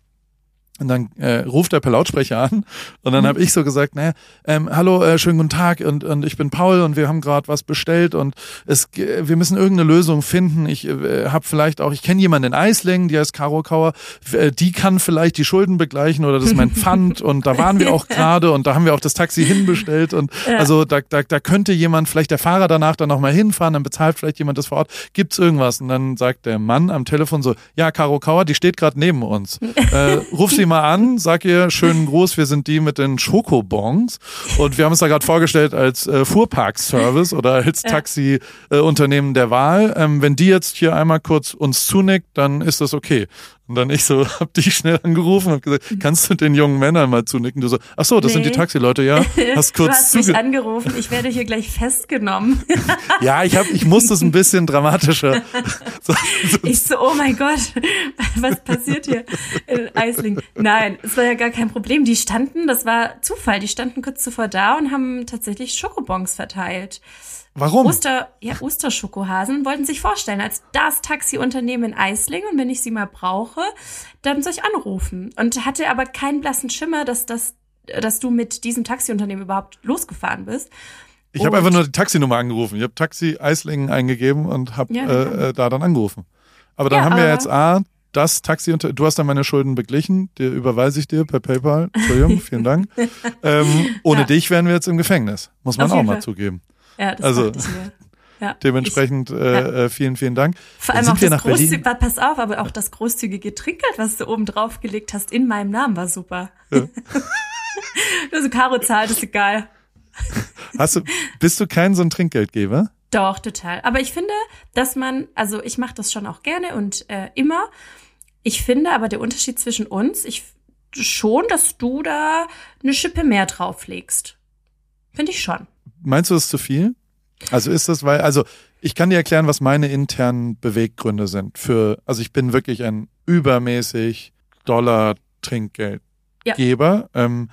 Und dann äh, ruft er per Lautsprecher an und dann mhm. habe ich so gesagt, naja, ähm, hallo, äh, schönen guten Tag und, und ich bin Paul und wir haben gerade was bestellt und es, wir müssen irgendeine Lösung finden. Ich äh, habe vielleicht auch, ich kenne jemanden in Eislingen, die heißt Caro Kauer, äh, die kann vielleicht die Schulden begleichen oder das ist mein Pfand und da waren wir auch gerade und da haben wir auch das Taxi hinbestellt und ja. also da, da, da könnte jemand, vielleicht der Fahrer danach dann nochmal hinfahren, dann bezahlt vielleicht jemand das vor Ort. Gibt's irgendwas? Und dann sagt der Mann am Telefon so, ja, Caro Kauer, die steht gerade neben uns. Äh, ruf sie mal an, sag ihr schönen Gruß, wir sind die mit den Schokobons und wir haben uns da gerade vorgestellt als äh, Fuhrparkservice oder als Taxi-Unternehmen äh, der Wahl. Ähm, wenn die jetzt hier einmal kurz uns zunickt, dann ist das okay. Und dann ich so, hab dich schnell angerufen und gesagt, kannst du den jungen Männern mal zunicken? Du so, ach so, das nee. sind die Taxileute, ja. Hast kurz du hast mich angerufen, ich werde hier gleich festgenommen. ja, ich hab, ich muss das ein bisschen dramatischer. So, so. Ich so, oh mein Gott, was passiert hier in Eisling? Nein, es war ja gar kein Problem. Die standen, das war Zufall, die standen kurz zuvor da und haben tatsächlich Schokobons verteilt. Warum? Oster, ja, Osterschokohasen wollten sich vorstellen als das Taxiunternehmen in Eisling und wenn ich sie mal brauche, dann soll ich anrufen. Und hatte aber keinen blassen Schimmer, dass, das, dass du mit diesem Taxiunternehmen überhaupt losgefahren bist. Ich habe einfach nur die Taxinummer angerufen. Ich habe Taxi Eislingen eingegeben und habe ja, äh, äh, da dann angerufen. Aber dann ja, haben wir jetzt A, das Taxi unter, du hast dann meine Schulden beglichen, dir überweise ich dir per PayPal. Entschuldigung, vielen Dank. Ähm, ohne ja. dich wären wir jetzt im Gefängnis, muss man auch mal Fall. zugeben. Ja, das also, ich mir. Ja, dementsprechend ich, äh, ja. Äh, vielen, vielen Dank. Vor allem auch das großzügige, pass auf, aber auch das großzügige Trinkgeld, was du oben drauf gelegt hast, in meinem Namen war super. Ja. also Caro zahlt, ist egal. Hast du, bist du kein so ein Trinkgeldgeber? Doch, total. Aber ich finde, dass man, also ich mache das schon auch gerne und äh, immer. Ich finde aber der Unterschied zwischen uns, ich schon, dass du da eine Schippe mehr drauflegst. Finde ich schon. Meinst du, das ist zu viel? Also ist das, weil, also ich kann dir erklären, was meine internen Beweggründe sind für, also ich bin wirklich ein übermäßig Dollar Trinkgeldgeber. Ja. Ähm,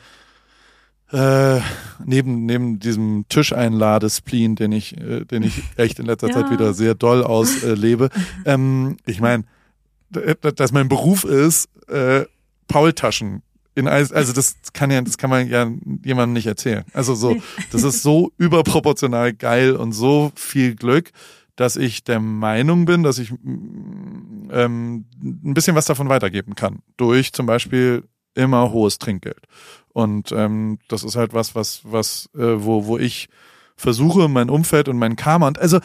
äh, neben neben diesem Tischeinladespleen, den ich äh, den ich echt in letzter ja. Zeit wieder sehr doll auslebe. Äh, ähm, ich meine, dass mein Beruf ist, äh, Paultaschen in also das kann ja das kann man ja jemandem nicht erzählen. Also so, das ist so überproportional geil und so viel Glück, dass ich der Meinung bin, dass ich ähm, ein bisschen was davon weitergeben kann durch zum Beispiel immer hohes Trinkgeld. Und ähm, das ist halt was, was, was, äh, wo, wo ich versuche, mein Umfeld und mein Karma und also,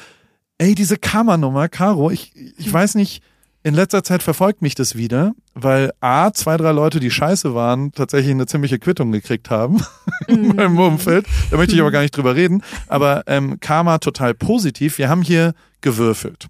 ey, diese Karma-Nummer, Caro, ich, ich weiß nicht, in letzter Zeit verfolgt mich das wieder, weil A, zwei, drei Leute, die scheiße waren, tatsächlich eine ziemliche Quittung gekriegt haben in mhm. meinem Umfeld. Da möchte ich aber gar nicht drüber reden. Aber ähm, Karma total positiv. Wir haben hier gewürfelt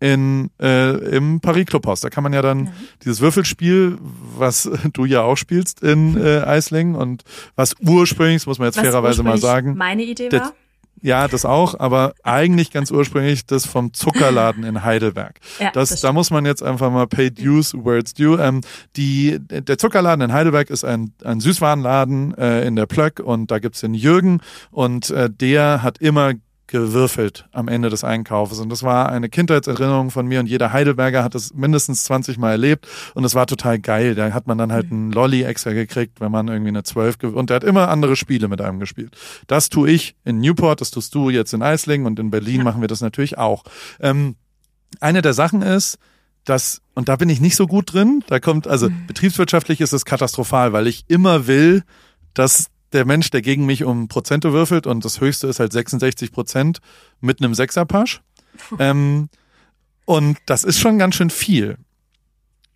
in, äh, im Paris Clubhaus. Da kann man ja dann ja. dieses Würfelspiel, was du ja auch spielst in äh, Eislingen und was ursprünglich, muss man jetzt was fairerweise mal sagen. Meine Idee war? Ja, das auch, aber eigentlich ganz ursprünglich das vom Zuckerladen in Heidelberg. Ja, das, das da muss man jetzt einfach mal pay dues where it's due. Ähm, die, der Zuckerladen in Heidelberg ist ein, ein Süßwarenladen äh, in der Plöck und da gibt's den Jürgen und äh, der hat immer gewürfelt am Ende des Einkaufs. Und das war eine Kindheitserinnerung von mir und jeder Heidelberger hat das mindestens 20 Mal erlebt und es war total geil. Da hat man dann halt einen Lolly extra gekriegt, wenn man irgendwie eine 12 und der hat immer andere Spiele mit einem gespielt. Das tue ich in Newport, das tust du jetzt in Eislingen und in Berlin ja. machen wir das natürlich auch. Ähm, eine der Sachen ist, dass, und da bin ich nicht so gut drin, da kommt, also mhm. betriebswirtschaftlich ist es katastrophal, weil ich immer will, dass der Mensch, der gegen mich um Prozente würfelt und das höchste ist halt 66 Prozent mit einem Sechserpasch. ähm, und das ist schon ganz schön viel.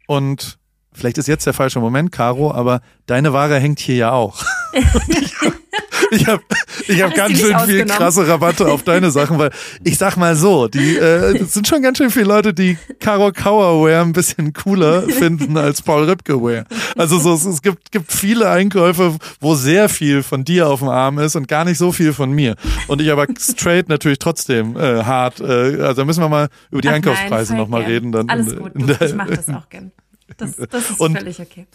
Und vielleicht ist jetzt der falsche Moment, Caro, aber deine Ware hängt hier ja auch. ich habe ich hab ganz schön viel krasse Rabatte auf deine Sachen, weil ich sag mal so, die äh, sind schon ganz schön viele Leute, die Caro Kauer Wear ein bisschen cooler finden als Paul Ripke Wear. Also so, es gibt, gibt viele Einkäufe, wo sehr viel von dir auf dem Arm ist und gar nicht so viel von mir. Und ich aber straight natürlich trotzdem äh, hart. Äh, also da müssen wir mal über die Ach Einkaufspreise nochmal reden. Dann Alles gut, in der, ich mach das auch gern. Das, das ist und, völlig okay.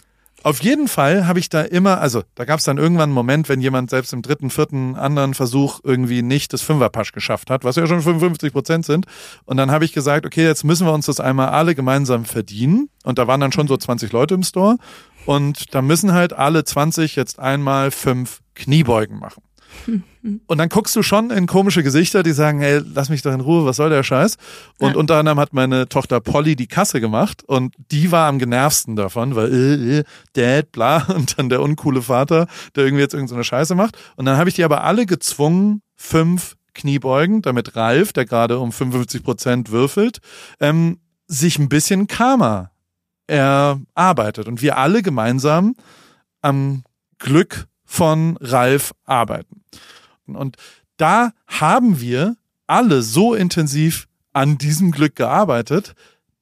Auf jeden Fall habe ich da immer, also da gab es dann irgendwann einen Moment, wenn jemand selbst im dritten, vierten, anderen Versuch irgendwie nicht das Fünferpasch geschafft hat, was ja schon 55 Prozent sind. Und dann habe ich gesagt, okay, jetzt müssen wir uns das einmal alle gemeinsam verdienen. Und da waren dann schon so 20 Leute im Store. Und da müssen halt alle 20 jetzt einmal fünf Kniebeugen machen. Und dann guckst du schon in komische Gesichter, die sagen, hey, lass mich doch in Ruhe, was soll der Scheiß? Und ja. unter anderem hat meine Tochter Polly die Kasse gemacht und die war am genervsten davon, weil äh, äh, Dad, bla, und dann der uncoole Vater, der irgendwie jetzt irgendeine Scheiße macht. Und dann habe ich die aber alle gezwungen, fünf Kniebeugen, damit Ralf, der gerade um 55 Prozent würfelt, ähm, sich ein bisschen Karma erarbeitet und wir alle gemeinsam am Glück von Ralf arbeiten. Und da haben wir alle so intensiv an diesem Glück gearbeitet,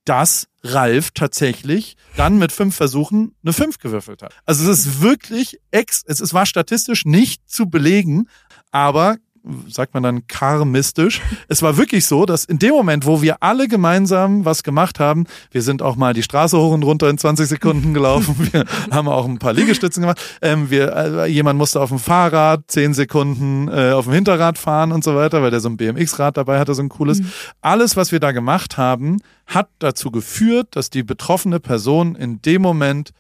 dass Ralf tatsächlich dann mit fünf Versuchen eine fünf gewürfelt hat. Also es ist wirklich ex, es war statistisch nicht zu belegen, aber sagt man dann karmistisch. Es war wirklich so, dass in dem Moment, wo wir alle gemeinsam was gemacht haben, wir sind auch mal die Straße hoch und runter in 20 Sekunden gelaufen, wir haben auch ein paar Liegestützen gemacht, ähm, wir, äh, jemand musste auf dem Fahrrad 10 Sekunden äh, auf dem Hinterrad fahren und so weiter, weil der so ein BMX-Rad dabei hatte, so ein cooles. Mhm. Alles, was wir da gemacht haben, hat dazu geführt, dass die betroffene Person in dem Moment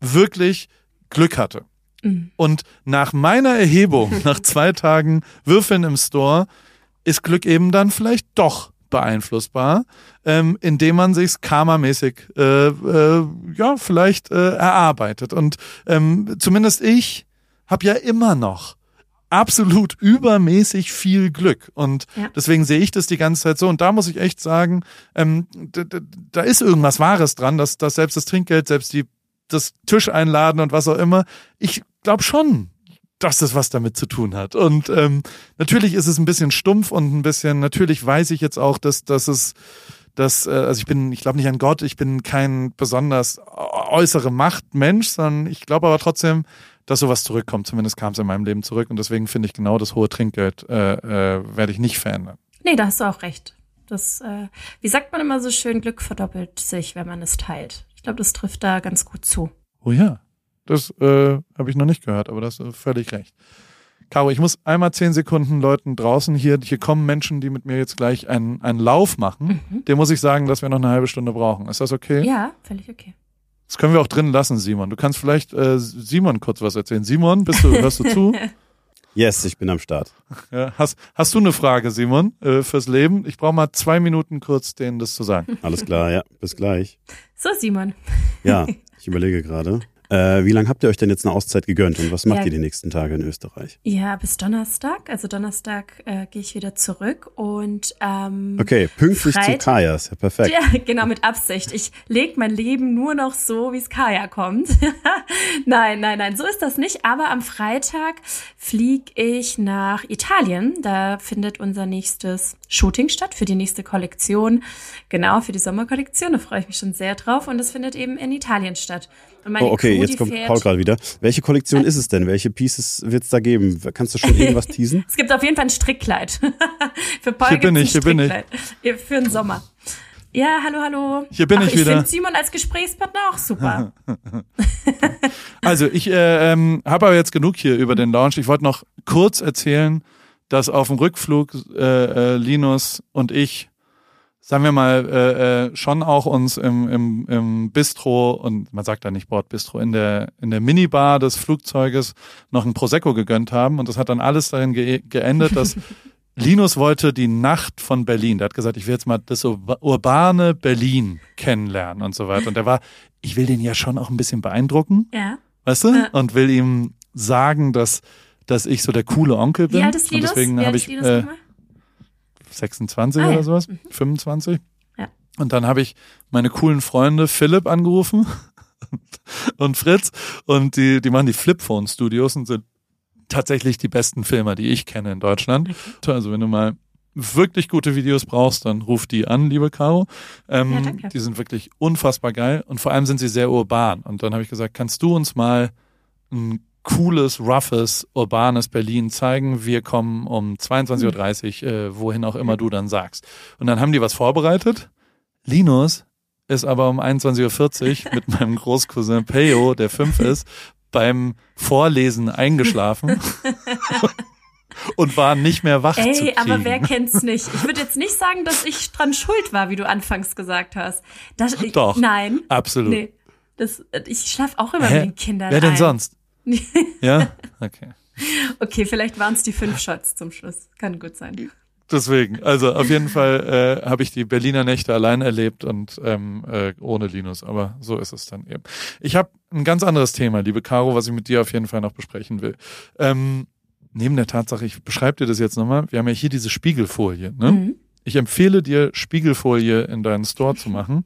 wirklich Glück hatte. Mhm. Und nach meiner Erhebung, nach zwei Tagen Würfeln im Store, ist Glück eben dann vielleicht doch beeinflussbar, ähm, indem man sich karmamäßig äh, äh, ja vielleicht äh, erarbeitet. Und ähm, zumindest ich habe ja immer noch absolut übermäßig viel Glück. Und ja. deswegen sehe ich das die ganze Zeit so. Und da muss ich echt sagen, ähm, da ist irgendwas Wahres dran, dass, dass selbst das Trinkgeld, selbst die das Tisch einladen und was auch immer. Ich glaube schon, dass das was damit zu tun hat. Und ähm, natürlich ist es ein bisschen stumpf und ein bisschen, natürlich weiß ich jetzt auch, dass, dass es, dass, äh, also ich bin, ich glaube nicht an Gott, ich bin kein besonders äußere Machtmensch, sondern ich glaube aber trotzdem, dass sowas zurückkommt. Zumindest kam es in meinem Leben zurück. Und deswegen finde ich genau das hohe Trinkgeld äh, äh, werde ich nicht verändern. Nee, da hast du auch recht. Das, äh, wie sagt man immer so schön, Glück verdoppelt sich, wenn man es teilt. Ich glaube, das trifft da ganz gut zu. Oh ja. Das äh, habe ich noch nicht gehört, aber das ist völlig recht. Caro, ich muss einmal zehn Sekunden Leuten draußen hier, hier kommen Menschen, die mit mir jetzt gleich einen, einen Lauf machen. Mhm. Dem muss ich sagen, dass wir noch eine halbe Stunde brauchen. Ist das okay? Ja, völlig okay. Das können wir auch drin lassen, Simon. Du kannst vielleicht äh, Simon kurz was erzählen. Simon, bist du, hörst du zu? Yes, ich bin am Start. Ja, hast, hast du eine Frage, Simon, äh, fürs Leben? Ich brauche mal zwei Minuten kurz, denen das zu sagen. Alles klar, ja. Bis gleich. So, Simon. Ja, ich überlege gerade. Äh, wie lange habt ihr euch denn jetzt eine Auszeit gegönnt und was macht ja. ihr die nächsten Tage in Österreich? Ja, bis Donnerstag. Also Donnerstag äh, gehe ich wieder zurück und ähm, Okay, pünktlich Freitag, zu Kajas, ja perfekt. Ja, genau, mit Absicht. Ich lege mein Leben nur noch so, wie es Kaja kommt. nein, nein, nein, so ist das nicht. Aber am Freitag fliege ich nach Italien. Da findet unser nächstes Shooting statt für die nächste Kollektion. Genau, für die Sommerkollektion. Da freue ich mich schon sehr drauf. Und es findet eben in Italien statt oh, okay, jetzt kommt Paul gerade wieder. Welche Kollektion ist es denn? Welche Pieces wird es da geben? Kannst du schon irgendwas teasen? es gibt auf jeden Fall ein Strickkleid. Für Paul hier bin ich, hier bin ich. Für den Sommer. Ja, hallo, hallo. Hier bin Ach, ich, ich wieder. Ich finde Simon als Gesprächspartner auch super. also ich äh, ähm, habe aber jetzt genug hier über den Launch. Ich wollte noch kurz erzählen, dass auf dem Rückflug äh, äh, Linus und ich sagen wir mal, äh, äh, schon auch uns im, im, im Bistro und man sagt da nicht Bordbistro, in der, in der Minibar des Flugzeuges noch ein Prosecco gegönnt haben. Und das hat dann alles darin ge geendet, dass Linus wollte die Nacht von Berlin. Der hat gesagt, ich will jetzt mal das urbane Berlin kennenlernen und so weiter. Und der war, ich will den ja schon auch ein bisschen beeindrucken. Ja. Weißt du? Ja. Und will ihm sagen, dass, dass ich so der coole Onkel bin. Wie alt ist Linus? Und deswegen habe ich. Äh, 26 ah, oder sowas, mhm. 25. Ja. Und dann habe ich meine coolen Freunde Philipp angerufen und Fritz und die, die machen die Flipphone-Studios und sind tatsächlich die besten Filmer, die ich kenne in Deutschland. Okay. Also wenn du mal wirklich gute Videos brauchst, dann ruf die an, liebe Caro. Ähm, ja. Die sind wirklich unfassbar geil und vor allem sind sie sehr urban. Und dann habe ich gesagt, kannst du uns mal ein cooles, roughes, urbanes Berlin zeigen. Wir kommen um 22.30 Uhr, äh, wohin auch immer du dann sagst. Und dann haben die was vorbereitet. Linus ist aber um 21.40 Uhr mit meinem Großcousin Peyo, der fünf ist, beim Vorlesen eingeschlafen. und war nicht mehr wach Ey, zu kriegen. aber wer kennt's nicht? Ich würde jetzt nicht sagen, dass ich dran schuld war, wie du anfangs gesagt hast. Das, Doch. Nein. Absolut. Nee. Das, ich schlafe auch immer Hä? mit den Kindern. Wer denn ein. sonst? ja? Okay. Okay, vielleicht waren es die fünf Shots zum Schluss. Kann gut sein. Deswegen, also auf jeden Fall äh, habe ich die Berliner Nächte allein erlebt und ähm, äh, ohne Linus, aber so ist es dann eben. Ich habe ein ganz anderes Thema, liebe Caro, was ich mit dir auf jeden Fall noch besprechen will. Ähm, neben der Tatsache, ich beschreibe dir das jetzt nochmal, wir haben ja hier diese Spiegelfolie. Ne? Mhm. Ich empfehle dir, Spiegelfolie in deinen Store zu machen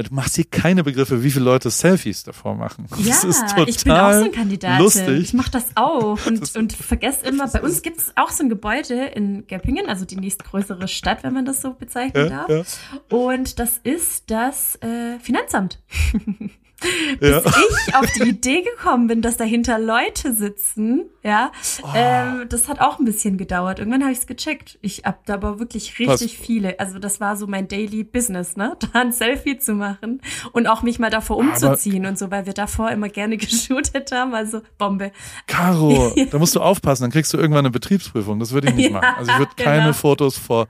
weil du machst hier keine Begriffe, wie viele Leute Selfies davor machen. Ja, das ist total ich bin auch so ein Kandidat. Lustig. Ich mache das auch und, das und vergesst immer, bei uns gibt es auch so ein Gebäude in Göppingen, also die nächstgrößere Stadt, wenn man das so bezeichnen ja, darf. Ja. Und das ist das äh, Finanzamt. bis ja. ich auf die Idee gekommen bin, dass dahinter Leute sitzen, ja, oh. ähm, das hat auch ein bisschen gedauert. Irgendwann habe ich es gecheckt. Ich hab da aber wirklich richtig Was? viele. Also das war so mein Daily Business, ne, da ein Selfie zu machen und auch mich mal davor umzuziehen aber und so, weil wir davor immer gerne geshootet haben. Also Bombe. Caro, da musst du aufpassen, dann kriegst du irgendwann eine Betriebsprüfung. Das würde ich nicht ja, machen. Also ich würde keine genau. Fotos vor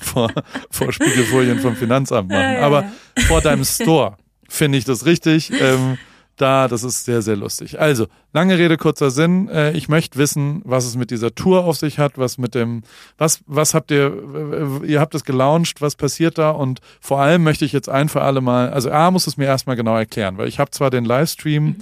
vor, vor Spiegelfolien vom Finanzamt machen, ja, aber vor deinem Store finde ich das richtig. Ähm, da, das ist sehr, sehr lustig. Also, lange Rede, kurzer Sinn. Äh, ich möchte wissen, was es mit dieser Tour auf sich hat, was mit dem, was, was habt ihr, ihr habt es gelauncht, was passiert da und vor allem möchte ich jetzt ein für alle Mal, also A muss es mir erstmal genau erklären, weil ich habe zwar den Livestream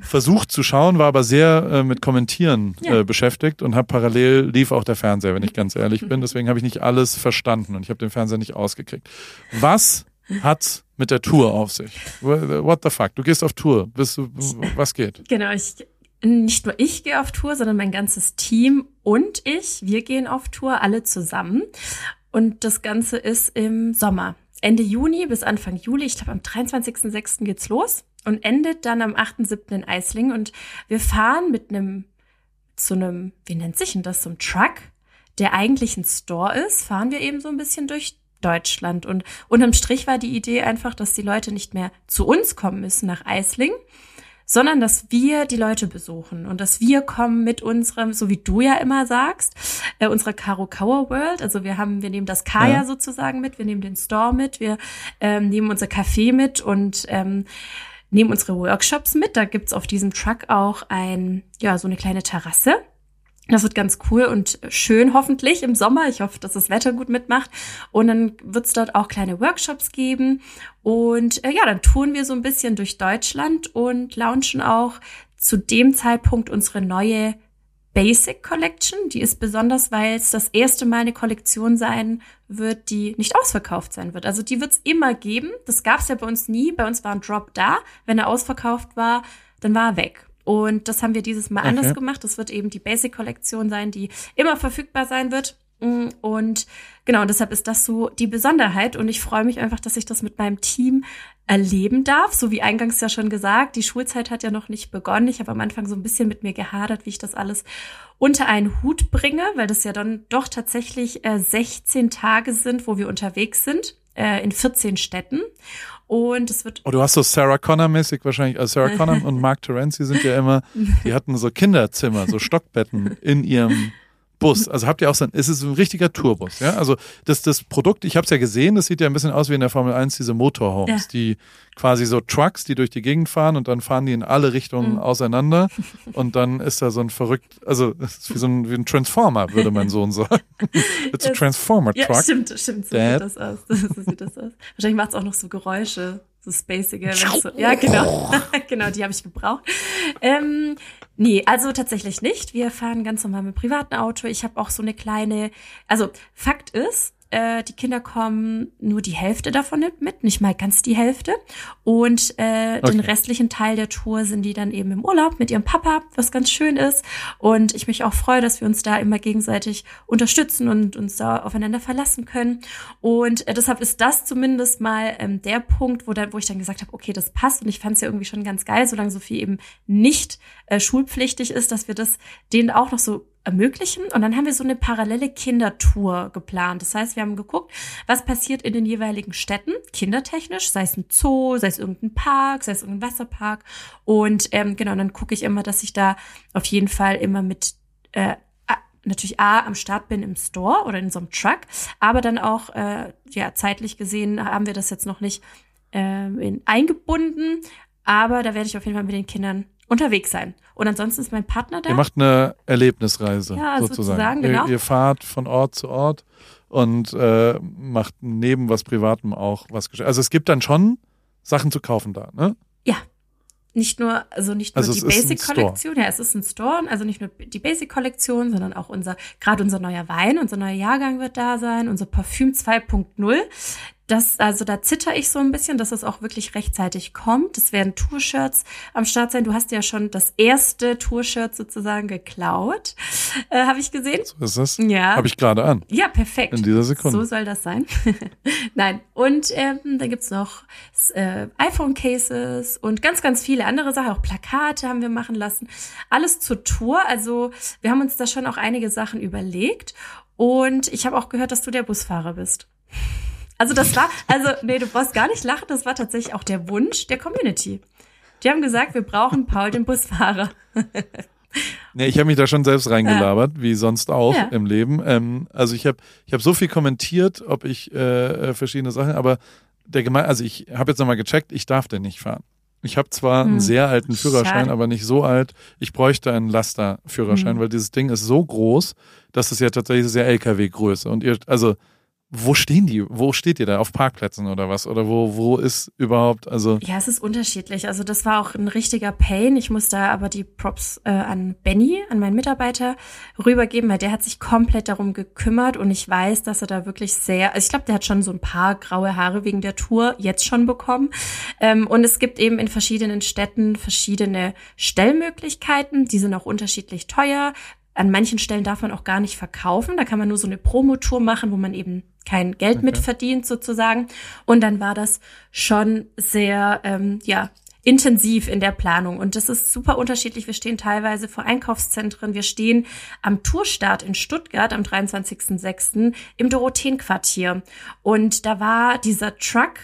versucht zu schauen, war aber sehr äh, mit Kommentieren ja. äh, beschäftigt und habe parallel lief auch der Fernseher, wenn ich ganz ehrlich bin. Deswegen habe ich nicht alles verstanden und ich habe den Fernseher nicht ausgekriegt. Was hat mit der Tour auf sich? What the fuck? Du gehst auf Tour. Bist du, was geht? Genau, ich, nicht nur ich gehe auf Tour, sondern mein ganzes Team und ich, wir gehen auf Tour, alle zusammen. Und das Ganze ist im Sommer. Ende Juni bis Anfang Juli, ich glaube am 23.06. geht's los und endet dann am 8.07. in Eislingen. Und wir fahren mit einem, zu einem, wie nennt sich denn das, so einem Truck, der eigentlich ein Store ist, fahren wir eben so ein bisschen durch Deutschland. Und unterm Strich war die Idee einfach, dass die Leute nicht mehr zu uns kommen müssen nach Eisling, sondern dass wir die Leute besuchen und dass wir kommen mit unserem, so wie du ja immer sagst, äh, unserer Karo Kauer World. Also wir haben, wir nehmen das Kaya ja. sozusagen mit, wir nehmen den Store mit, wir ähm, nehmen unser Café mit und ähm, nehmen unsere Workshops mit. Da gibt's auf diesem Truck auch ein, ja, so eine kleine Terrasse das wird ganz cool und schön hoffentlich im Sommer. Ich hoffe, dass das Wetter gut mitmacht. Und dann wird es dort auch kleine Workshops geben. Und äh, ja, dann touren wir so ein bisschen durch Deutschland und launchen auch zu dem Zeitpunkt unsere neue Basic Collection. Die ist besonders, weil es das erste Mal eine Kollektion sein wird, die nicht ausverkauft sein wird. Also die wird es immer geben. Das gab es ja bei uns nie. Bei uns war ein Drop da. Wenn er ausverkauft war, dann war er weg. Und das haben wir dieses Mal okay. anders gemacht. Das wird eben die Basic-Kollektion sein, die immer verfügbar sein wird. Mm, und genau, deshalb ist das so die Besonderheit. Und ich freue mich einfach, dass ich das mit meinem Team erleben darf. So wie eingangs ja schon gesagt, die Schulzeit hat ja noch nicht begonnen. Ich habe am Anfang so ein bisschen mit mir gehadert, wie ich das alles unter einen Hut bringe, weil das ja dann doch tatsächlich äh, 16 Tage sind, wo wir unterwegs sind, äh, in 14 Städten. Und es wird. Oh, du hast so Sarah Connor-mäßig wahrscheinlich, also Sarah Connor und Mark Terenzi sind ja immer, die hatten so Kinderzimmer, so Stockbetten in ihrem Bus. Also habt ihr auch so ein, es ist ein richtiger Tourbus, ja? Also das, das Produkt, ich habe es ja gesehen, das sieht ja ein bisschen aus wie in der Formel 1, diese Motorhomes, ja. die quasi so Trucks, die durch die Gegend fahren und dann fahren die in alle Richtungen mhm. auseinander und dann ist da so ein verrückt, also es ist wie so ein, wie ein Transformer, würde mein Sohn sagen. It's a Transformer Truck. Ja, stimmt, stimmt, so Dad. sieht das aus. So sieht das aus. Wahrscheinlich macht es auch noch so Geräusche so spacige. So, ja, genau. genau, die habe ich gebraucht. Ähm, nee, also tatsächlich nicht. Wir fahren ganz normal mit privaten Auto. Ich habe auch so eine kleine, also Fakt ist, äh, die Kinder kommen nur die Hälfte davon mit, nicht mal ganz die Hälfte. Und äh, okay. den restlichen Teil der Tour sind die dann eben im Urlaub mit ihrem Papa, was ganz schön ist. Und ich mich auch freue, dass wir uns da immer gegenseitig unterstützen und uns da aufeinander verlassen können. Und äh, deshalb ist das zumindest mal ähm, der Punkt, wo, da, wo ich dann gesagt habe, okay, das passt. Und ich fand es ja irgendwie schon ganz geil, solange Sophie eben nicht äh, schulpflichtig ist, dass wir das denen auch noch so ermöglichen. Und dann haben wir so eine parallele Kindertour geplant. Das heißt, wir haben geguckt, was passiert in den jeweiligen Städten, kindertechnisch, sei es ein Zoo, sei es irgendein Park, sei es irgendein Wasserpark. Und ähm, genau, dann gucke ich immer, dass ich da auf jeden Fall immer mit äh, natürlich A am Start bin im Store oder in so einem Truck, aber dann auch äh, ja zeitlich gesehen haben wir das jetzt noch nicht äh, in, eingebunden, aber da werde ich auf jeden Fall mit den Kindern unterwegs sein. Und ansonsten ist mein Partner da. Ihr macht eine Erlebnisreise ja, sozusagen. sozusagen genau. ihr, ihr, fahrt von Ort zu Ort und äh, macht neben was Privatem auch was. Also es gibt dann schon Sachen zu kaufen da, ne? Ja. Nicht nur, also nicht nur also die Basic-Kollektion, ja, es ist ein Store, also nicht nur die Basic-Kollektion, sondern auch unser, gerade unser neuer Wein, unser neuer Jahrgang wird da sein, unser Parfüm 2.0 Das, also da zitter ich so ein bisschen, dass es auch wirklich rechtzeitig kommt. Es werden Tour-Shirts am Start sein. Du hast ja schon das erste Tour-Shirt sozusagen geklaut, äh, habe ich gesehen. So ist es. Ja. Habe ich gerade an. Ja, perfekt. In dieser Sekunde. So soll das sein. Nein. Und ähm, dann gibt's noch äh, iPhone-Cases und ganz, ganz viele andere Sachen. Auch Plakate haben wir machen lassen. Alles zur Tour. Also wir haben uns da schon auch einige Sachen überlegt. Und ich habe auch gehört, dass du der Busfahrer bist. Also das war, also nee, du brauchst gar nicht lachen, das war tatsächlich auch der Wunsch der Community. Die haben gesagt, wir brauchen Paul den Busfahrer. Nee, ich habe mich da schon selbst reingelabert, ja. wie sonst auch ja. im Leben. Ähm, also ich habe ich hab so viel kommentiert, ob ich äh, äh verschiedene Sachen, aber der Geme also ich habe jetzt nochmal gecheckt, ich darf den nicht fahren. Ich habe zwar hm. einen sehr alten Führerschein, Schade. aber nicht so alt. Ich bräuchte einen Laster-Führerschein, hm. weil dieses Ding ist so groß, dass es ja tatsächlich sehr LKW-Größe. Und ihr, also wo stehen die? Wo steht ihr da? Auf Parkplätzen oder was? Oder wo, wo ist überhaupt, also? Ja, es ist unterschiedlich. Also das war auch ein richtiger Pain. Ich muss da aber die Props äh, an Benny, an meinen Mitarbeiter, rübergeben, weil der hat sich komplett darum gekümmert und ich weiß, dass er da wirklich sehr, also ich glaube, der hat schon so ein paar graue Haare wegen der Tour jetzt schon bekommen. Ähm, und es gibt eben in verschiedenen Städten verschiedene Stellmöglichkeiten. Die sind auch unterschiedlich teuer. An manchen Stellen darf man auch gar nicht verkaufen. Da kann man nur so eine Promotour machen, wo man eben kein Geld okay. mitverdient sozusagen. Und dann war das schon sehr, ähm, ja, intensiv in der Planung. Und das ist super unterschiedlich. Wir stehen teilweise vor Einkaufszentren. Wir stehen am Tourstart in Stuttgart am 23.06. im Dorotheenquartier. Und da war dieser Truck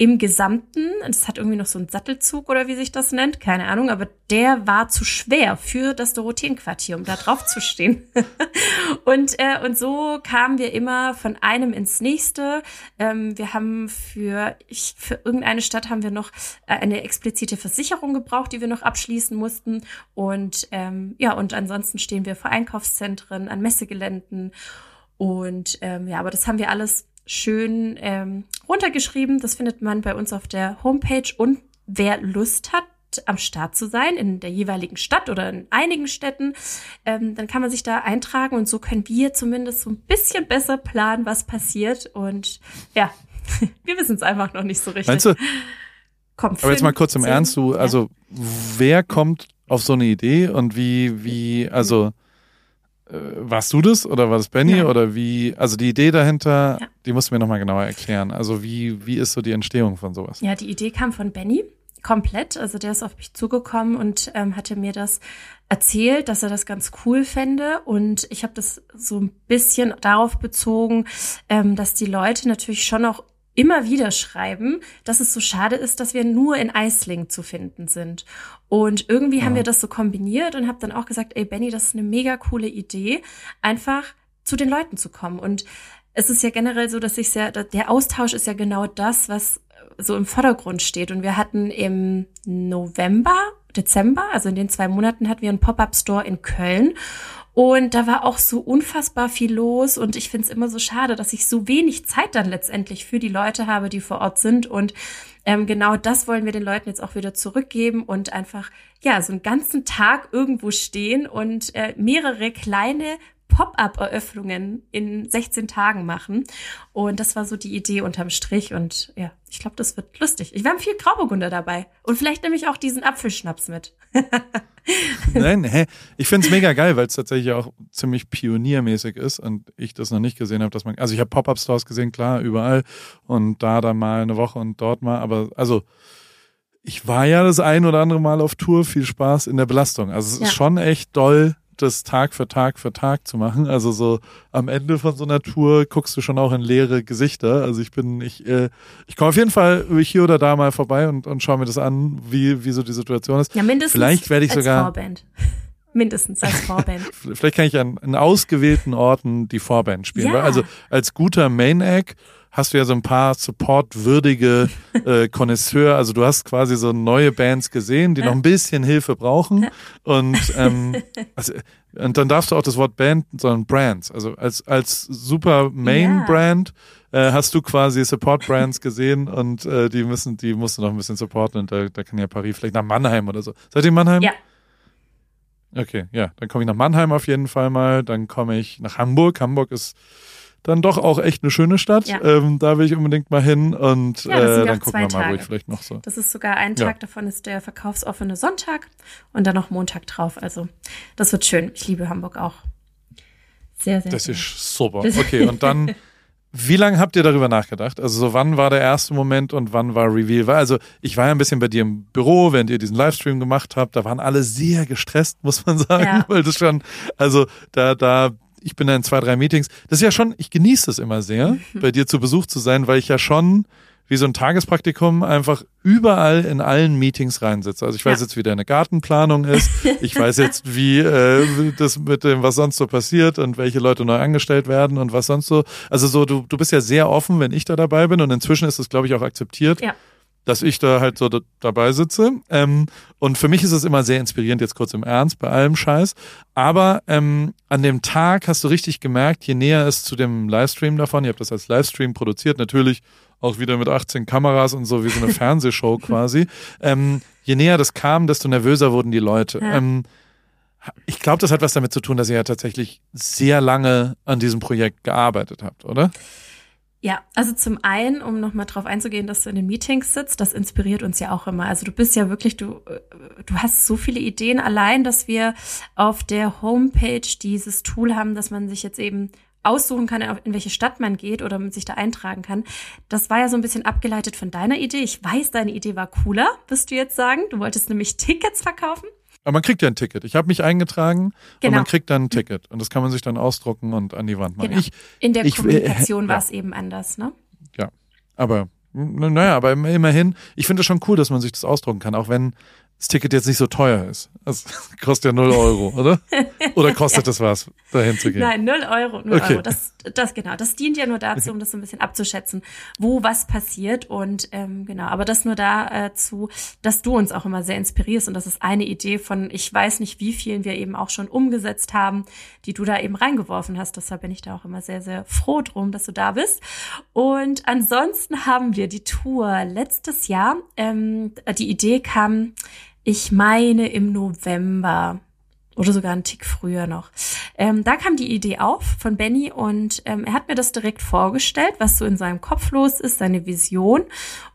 im Gesamten, es hat irgendwie noch so einen Sattelzug oder wie sich das nennt, keine Ahnung, aber der war zu schwer für das Dorotheenquartier, um da drauf zu stehen. und, äh, und so kamen wir immer von einem ins nächste. Ähm, wir haben für, ich, für irgendeine Stadt haben wir noch äh, eine explizite Versicherung gebraucht, die wir noch abschließen mussten. Und ähm, ja, und ansonsten stehen wir vor Einkaufszentren, an Messegeländen. Und ähm, ja, aber das haben wir alles schön ähm, runtergeschrieben. Das findet man bei uns auf der Homepage. Und wer Lust hat, am Start zu sein in der jeweiligen Stadt oder in einigen Städten, ähm, dann kann man sich da eintragen und so können wir zumindest so ein bisschen besser planen, was passiert. Und ja, wir wissen es einfach noch nicht so richtig. Meinst du? Kommt Aber jetzt mal kurz im Ernst, du, also wer kommt auf so eine Idee und wie, wie, also warst du das oder war das Benny ja. oder wie, also die Idee dahinter, ja. die musst du mir nochmal genauer erklären. Also wie, wie ist so die Entstehung von sowas? Ja, die Idee kam von Benny komplett. Also der ist auf mich zugekommen und ähm, hatte mir das erzählt, dass er das ganz cool fände. Und ich habe das so ein bisschen darauf bezogen, ähm, dass die Leute natürlich schon auch immer wieder schreiben, dass es so schade ist, dass wir nur in Eisling zu finden sind. Und irgendwie ja. haben wir das so kombiniert und habe dann auch gesagt, ey Benny, das ist eine mega coole Idee, einfach zu den Leuten zu kommen. Und es ist ja generell so, dass ich sehr, der Austausch ist ja genau das, was so im Vordergrund steht. Und wir hatten im November, Dezember, also in den zwei Monaten hatten wir einen Pop-up-Store in Köln. Und da war auch so unfassbar viel los. Und ich finde es immer so schade, dass ich so wenig Zeit dann letztendlich für die Leute habe, die vor Ort sind. Und ähm, genau das wollen wir den Leuten jetzt auch wieder zurückgeben und einfach, ja, so einen ganzen Tag irgendwo stehen und äh, mehrere kleine Pop-up-Eröffnungen in 16 Tagen machen. Und das war so die Idee unterm Strich. Und ja, ich glaube, das wird lustig. Ich haben viel Grauburgunder dabei. Und vielleicht nehme ich auch diesen Apfelschnaps mit. Nein, hä? Ich finde es mega geil, weil es tatsächlich auch ziemlich pioniermäßig ist und ich das noch nicht gesehen habe, dass man. Also ich habe Pop-Up-Stores gesehen, klar, überall. Und da dann mal eine Woche und dort mal. Aber also ich war ja das ein oder andere Mal auf Tour, viel Spaß in der Belastung. Also es ja. ist schon echt doll, das Tag für Tag für Tag zu machen. Also so am Ende von so einer Tour guckst du schon auch in leere Gesichter. Also ich bin, ich, äh, ich komme auf jeden Fall hier oder da mal vorbei und, und schaue mir das an, wie, wie so die Situation ist. Ja, mindestens Vielleicht werde ich sogar. Vorband. Mindestens als Vorband. Vielleicht kann ich an, an ausgewählten Orten die Vorband spielen. Ja. Also als guter Main-Act hast du ja so ein paar supportwürdige äh, Connoisseur, also du hast quasi so neue Bands gesehen, die noch ein bisschen Hilfe brauchen und ähm, also, und dann darfst du auch das Wort Band, sondern Brands, also als als super Main Brand äh, hast du quasi Support Brands gesehen und äh, die müssen, die musst du noch ein bisschen supporten und da, da kann ja Paris vielleicht nach Mannheim oder so. Seid ihr in Mannheim? Ja. Okay, ja, dann komme ich nach Mannheim auf jeden Fall mal, dann komme ich nach Hamburg. Hamburg ist dann doch auch echt eine schöne Stadt. Ja. Ähm, da will ich unbedingt mal hin und ja, äh, dann gucken wir mal, Tage. wo ich vielleicht noch so. Das ist sogar ein Tag ja. davon ist der verkaufsoffene Sonntag und dann noch Montag drauf. Also das wird schön. Ich liebe Hamburg auch. Sehr, sehr. Das sehr. ist super. Okay, und dann Wie lange habt ihr darüber nachgedacht? Also so wann war der erste Moment und wann war Reveal? Also ich war ja ein bisschen bei dir im Büro, während ihr diesen Livestream gemacht habt. Da waren alle sehr gestresst, muss man sagen, ja. weil das schon, also da, da, ich bin da in zwei, drei Meetings. Das ist ja schon, ich genieße das immer sehr, mhm. bei dir zu Besuch zu sein, weil ich ja schon wie so ein Tagespraktikum einfach überall in allen Meetings reinsitze. Also ich weiß ja. jetzt, wie deine Gartenplanung ist. Ich weiß jetzt, wie äh, das mit dem, was sonst so passiert und welche Leute neu angestellt werden und was sonst so. Also so, du, du bist ja sehr offen, wenn ich da dabei bin und inzwischen ist es, glaube ich, auch akzeptiert. Ja dass ich da halt so dabei sitze. Ähm, und für mich ist es immer sehr inspirierend, jetzt kurz im Ernst, bei allem Scheiß. Aber ähm, an dem Tag hast du richtig gemerkt, je näher es zu dem Livestream davon, ihr habt das als Livestream produziert, natürlich auch wieder mit 18 Kameras und so wie so eine Fernsehshow quasi. Ähm, je näher das kam, desto nervöser wurden die Leute. Ja. Ähm, ich glaube, das hat was damit zu tun, dass ihr ja tatsächlich sehr lange an diesem Projekt gearbeitet habt, oder? Ja, also zum einen, um nochmal drauf einzugehen, dass du in den Meetings sitzt, das inspiriert uns ja auch immer. Also du bist ja wirklich, du, du hast so viele Ideen allein, dass wir auf der Homepage dieses Tool haben, dass man sich jetzt eben aussuchen kann, in welche Stadt man geht oder sich da eintragen kann. Das war ja so ein bisschen abgeleitet von deiner Idee. Ich weiß, deine Idee war cooler, wirst du jetzt sagen. Du wolltest nämlich Tickets verkaufen. Aber man kriegt ja ein Ticket. Ich habe mich eingetragen genau. und man kriegt dann ein Ticket. Und das kann man sich dann ausdrucken und an die Wand machen. Genau. Ich, In der ich, Kommunikation äh, war es eben anders, ne? Ja. Aber naja, aber immerhin, ich finde es schon cool, dass man sich das ausdrucken kann, auch wenn das Ticket jetzt nicht so teuer ist. Das kostet ja null Euro, oder? Oder kostet ja. das was, dahin zu gehen? Nein, null Euro, null okay. Euro. Das, das genau, das dient ja nur dazu, um das so ein bisschen abzuschätzen, wo was passiert und ähm, genau. Aber das nur dazu, dass du uns auch immer sehr inspirierst und das ist eine Idee von, ich weiß nicht, wie vielen wir eben auch schon umgesetzt haben, die du da eben reingeworfen hast. Deshalb bin ich da auch immer sehr, sehr froh drum, dass du da bist. Und ansonsten haben wir die Tour letztes Jahr. Ähm, die Idee kam ich meine im November oder sogar einen Tick früher noch. Ähm, da kam die Idee auf von Benny und ähm, er hat mir das direkt vorgestellt, was so in seinem Kopf los ist, seine Vision.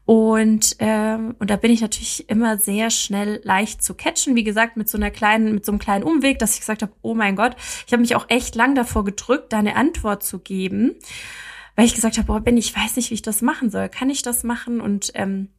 Und, ähm, und da bin ich natürlich immer sehr schnell leicht zu catchen. Wie gesagt, mit so einer kleinen, mit so einem kleinen Umweg, dass ich gesagt habe, oh mein Gott, ich habe mich auch echt lang davor gedrückt, da eine Antwort zu geben. Weil ich gesagt habe, boah, Benny, ich weiß nicht, wie ich das machen soll. Kann ich das machen? Und ähm,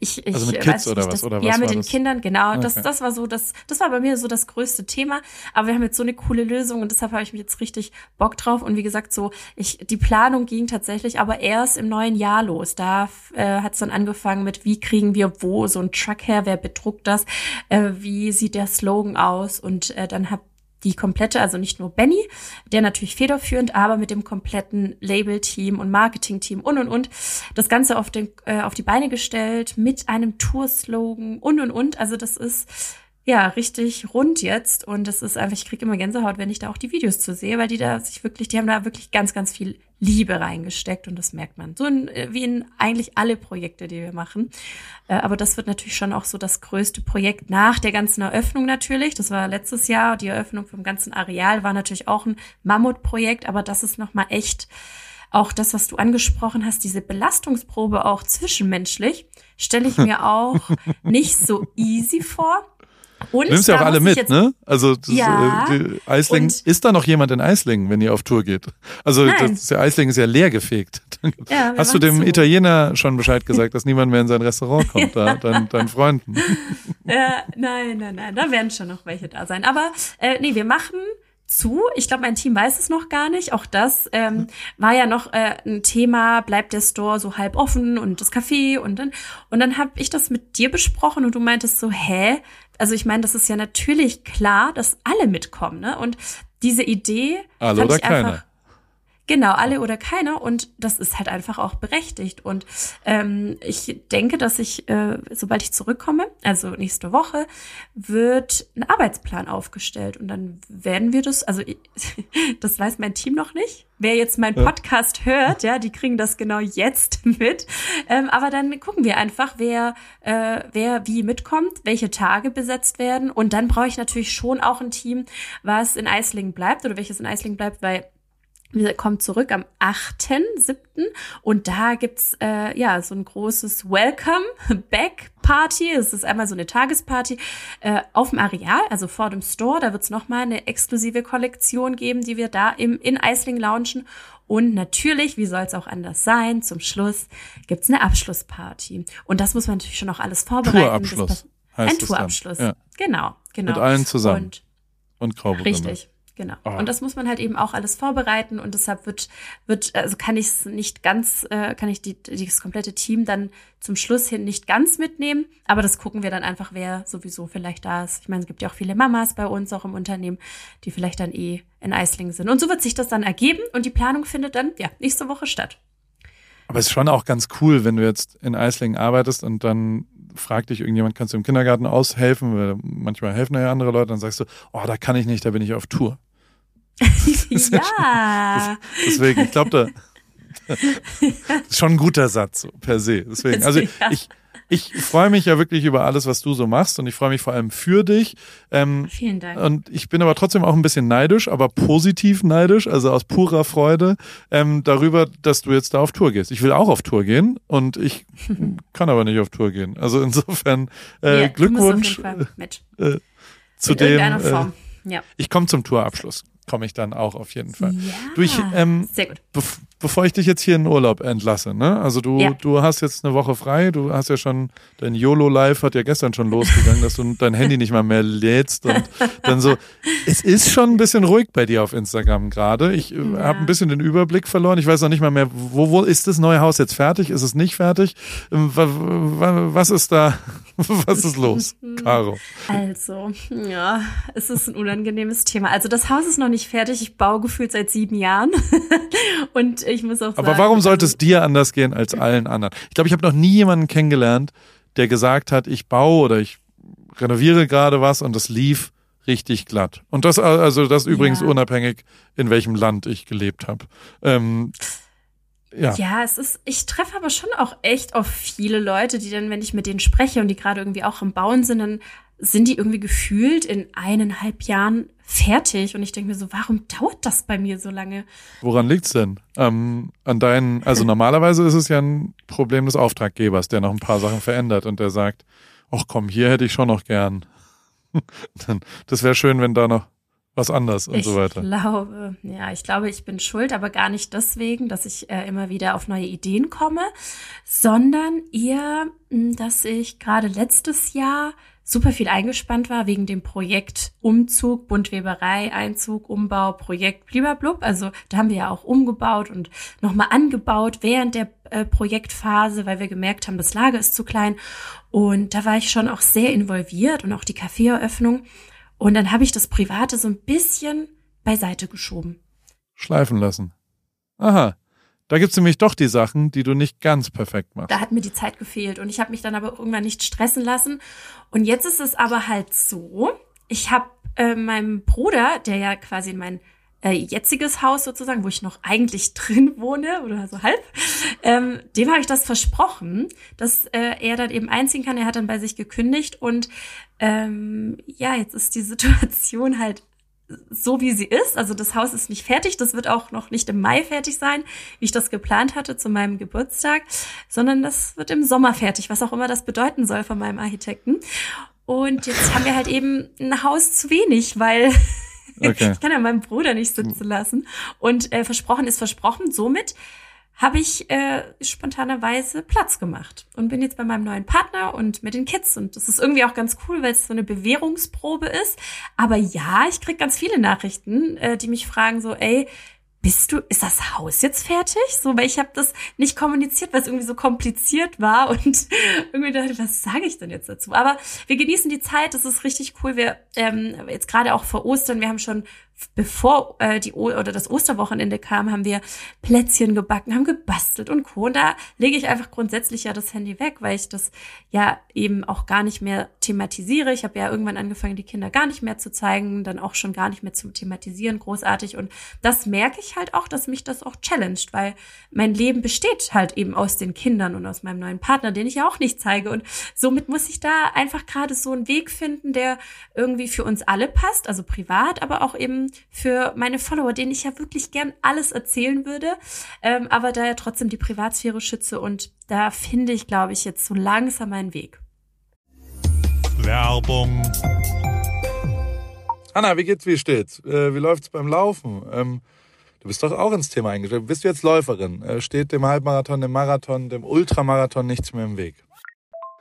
ich, ich also mit Kids oder was? Das, oder was ja, mit den das? Kindern, genau. Okay. Das, das war so, das, das war bei mir so das größte Thema. Aber wir haben jetzt so eine coole Lösung und deshalb habe ich mich jetzt richtig Bock drauf. Und wie gesagt, so, ich, die Planung ging tatsächlich aber erst im neuen Jahr los. Da äh, hat es dann angefangen mit, wie kriegen wir wo so ein Truck her, wer bedruckt das, äh, wie sieht der Slogan aus und äh, dann hab die komplette, also nicht nur Benny, der natürlich federführend, aber mit dem kompletten Label-Team und Marketing-Team und und und das Ganze auf, den, äh, auf die Beine gestellt mit einem Tour-Slogan und und und. Also das ist ja, richtig rund jetzt. Und das ist einfach, ich kriege immer Gänsehaut, wenn ich da auch die Videos zu sehe, weil die da sich wirklich, die haben da wirklich ganz, ganz viel Liebe reingesteckt und das merkt man. So in, wie in eigentlich alle Projekte, die wir machen. Äh, aber das wird natürlich schon auch so das größte Projekt nach der ganzen Eröffnung natürlich. Das war letztes Jahr. Die Eröffnung vom ganzen Areal war natürlich auch ein Mammutprojekt, aber das ist nochmal echt auch das, was du angesprochen hast, diese Belastungsprobe auch zwischenmenschlich, stelle ich mir auch nicht so easy vor. Und du nimmst ja auch alle mit, ne? Also das, ja, äh, Eislingen, ist da noch jemand in Eislingen, wenn ihr auf Tour geht? Also das, der Eislingen ist ja leer gefegt. Ja, Hast du dem so. Italiener schon Bescheid gesagt, dass niemand mehr in sein Restaurant kommt, da, dein, deinen Freunden? Ja, nein, nein, nein, da werden schon noch welche da sein. Aber äh, nee, wir machen zu. Ich glaube, mein Team weiß es noch gar nicht. Auch das ähm, war ja noch äh, ein Thema, bleibt der Store so halb offen und das Café und dann und dann habe ich das mit dir besprochen und du meintest so, hä? Also ich meine, das ist ja natürlich klar, dass alle mitkommen, ne? Und diese Idee Alle oder ich einfach, keiner. Genau, alle oder keiner. Und das ist halt einfach auch berechtigt. Und ähm, ich denke, dass ich, äh, sobald ich zurückkomme, also nächste Woche, wird ein Arbeitsplan aufgestellt. Und dann werden wir das, also das weiß mein Team noch nicht. Wer jetzt meinen Podcast hört, ja, die kriegen das genau jetzt mit. Ähm, aber dann gucken wir einfach, wer, äh, wer wie mitkommt, welche Tage besetzt werden. Und dann brauche ich natürlich schon auch ein Team, was in Eislingen bleibt oder welches in Eislingen bleibt, weil wir kommen zurück am 8.7. und da gibt's äh, ja so ein großes Welcome Back Party. Es ist einmal so eine Tagesparty äh, auf dem Areal, also vor dem Store. Da wird's noch mal eine exklusive Kollektion geben, die wir da im in Eisling launchen. Und natürlich, wie soll es auch anders sein, zum Schluss gibt's eine Abschlussparty. Und das muss man natürlich schon noch alles vorbereiten. Tourabschluss. Heißt ein Tourabschluss. Ja. Genau, genau. Mit allen zusammen. Und, und Grauburgunder. Richtig. Genau. Oh. Und das muss man halt eben auch alles vorbereiten und deshalb wird, wird, also kann ich es nicht ganz, äh, kann ich die, die, das komplette Team dann zum Schluss hin nicht ganz mitnehmen, aber das gucken wir dann einfach, wer sowieso vielleicht da ist. Ich meine, es gibt ja auch viele Mamas bei uns auch im Unternehmen, die vielleicht dann eh in Eislingen sind. Und so wird sich das dann ergeben und die Planung findet dann, ja, nächste Woche statt. Aber es ist schon auch ganz cool, wenn du jetzt in Eislingen arbeitest und dann fragt dich irgendjemand, kannst du im Kindergarten aushelfen? Weil manchmal helfen ja andere Leute, dann sagst du, oh, da kann ich nicht, da bin ich auf Tour. ja. deswegen, ich glaube, da ist schon ein guter Satz so, per se. Deswegen, also ich, ich freue mich ja wirklich über alles, was du so machst und ich freue mich vor allem für dich. Ähm, Vielen Dank. Und ich bin aber trotzdem auch ein bisschen neidisch, aber positiv neidisch, also aus purer Freude ähm, darüber, dass du jetzt da auf Tour gehst. Ich will auch auf Tour gehen und ich kann aber nicht auf Tour gehen. Also insofern äh, ja, Glückwunsch äh, zu In dem. Äh, ja. Ich komme zum Tourabschluss komme ich dann auch auf jeden Fall. Ja, du, ich, ähm, sehr gut. Bevor ich dich jetzt hier in den Urlaub entlasse, ne? Also du, ja. du hast jetzt eine Woche frei, du hast ja schon, dein YOLO-Live hat ja gestern schon losgegangen, dass du dein Handy nicht mal mehr lädst und dann so. Es ist schon ein bisschen ruhig bei dir auf Instagram gerade. Ich äh, ja. habe ein bisschen den Überblick verloren. Ich weiß noch nicht mal mehr, wo, wo ist das neue Haus jetzt fertig? Ist es nicht fertig? Ähm, was ist da, was ist los, Caro? Also, ja, es ist ein unangenehmes Thema. Also das Haus ist noch nicht fertig. Ich baue gefühlt seit sieben Jahren. und ich muss auch sagen. Aber warum sollte es dir anders gehen als allen anderen? Ich glaube, ich habe noch nie jemanden kennengelernt, der gesagt hat, ich baue oder ich renoviere gerade was und das lief richtig glatt. Und das also das übrigens ja. unabhängig, in welchem Land ich gelebt habe. Ähm, ja. ja, es ist, ich treffe aber schon auch echt auf viele Leute, die dann, wenn ich mit denen spreche und die gerade irgendwie auch im Bauen sind, dann sind die irgendwie gefühlt in eineinhalb Jahren fertig. Und ich denke mir so, warum dauert das bei mir so lange? Woran liegt's denn? Ähm, an deinen, also normalerweise ist es ja ein Problem des Auftraggebers, der noch ein paar Sachen verändert und der sagt, ach komm, hier hätte ich schon noch gern. das wäre schön, wenn da noch was anders und ich so weiter. Ich glaube, ja, ich glaube, ich bin schuld, aber gar nicht deswegen, dass ich äh, immer wieder auf neue Ideen komme, sondern eher, hm, dass ich gerade letztes Jahr super viel eingespannt war wegen dem Projekt Umzug, Buntweberei, Einzug, Umbau, Projekt blub. Also da haben wir ja auch umgebaut und nochmal angebaut während der äh, Projektphase, weil wir gemerkt haben, das Lager ist zu klein. Und da war ich schon auch sehr involviert und auch die Kaffeeeröffnung. Und dann habe ich das Private so ein bisschen beiseite geschoben. Schleifen lassen. Aha. Da gibt's nämlich doch die Sachen, die du nicht ganz perfekt machst. Da hat mir die Zeit gefehlt und ich habe mich dann aber irgendwann nicht stressen lassen. Und jetzt ist es aber halt so, ich habe äh, meinem Bruder, der ja quasi mein äh, jetziges Haus sozusagen, wo ich noch eigentlich drin wohne oder so halb, ähm, dem habe ich das versprochen, dass äh, er dann eben einziehen kann. Er hat dann bei sich gekündigt und ähm, ja, jetzt ist die Situation halt so wie sie ist. Also das Haus ist nicht fertig. Das wird auch noch nicht im Mai fertig sein, wie ich das geplant hatte zu meinem Geburtstag, sondern das wird im Sommer fertig, was auch immer das bedeuten soll von meinem Architekten. Und jetzt haben wir halt eben ein Haus zu wenig, weil okay. ich kann ja meinen Bruder nicht sitzen lassen. Und äh, versprochen ist versprochen. Somit habe ich äh, spontanerweise Platz gemacht und bin jetzt bei meinem neuen Partner und mit den Kids. Und das ist irgendwie auch ganz cool, weil es so eine Bewährungsprobe ist. Aber ja, ich krieg ganz viele Nachrichten, äh, die mich fragen so, ey, bist du, ist das Haus jetzt fertig? So, weil ich habe das nicht kommuniziert, weil es irgendwie so kompliziert war und irgendwie dachte, was sage ich denn jetzt dazu? Aber wir genießen die Zeit, das ist richtig cool. Wir ähm, jetzt gerade auch vor Ostern, wir haben schon bevor äh, die o oder das Osterwochenende kam, haben wir Plätzchen gebacken, haben gebastelt und Co. Und da lege ich einfach grundsätzlich ja das Handy weg, weil ich das ja eben auch gar nicht mehr thematisiere. Ich habe ja irgendwann angefangen, die Kinder gar nicht mehr zu zeigen, dann auch schon gar nicht mehr zu thematisieren, großartig. Und das merke ich halt auch, dass mich das auch challenged, weil mein Leben besteht halt eben aus den Kindern und aus meinem neuen Partner, den ich ja auch nicht zeige. Und somit muss ich da einfach gerade so einen Weg finden, der irgendwie für uns alle passt, also privat, aber auch eben ähm, für meine Follower, denen ich ja wirklich gern alles erzählen würde, ähm, aber da ja trotzdem die Privatsphäre schütze und da finde ich, glaube ich, jetzt so langsam meinen Weg. Werbung. Anna, wie geht's, wie steht's? Äh, wie läuft's beim Laufen? Ähm, du bist doch auch ins Thema eingestellt. Bist du jetzt Läuferin? Äh, steht dem Halbmarathon, dem Marathon, dem Ultramarathon nichts mehr im Weg?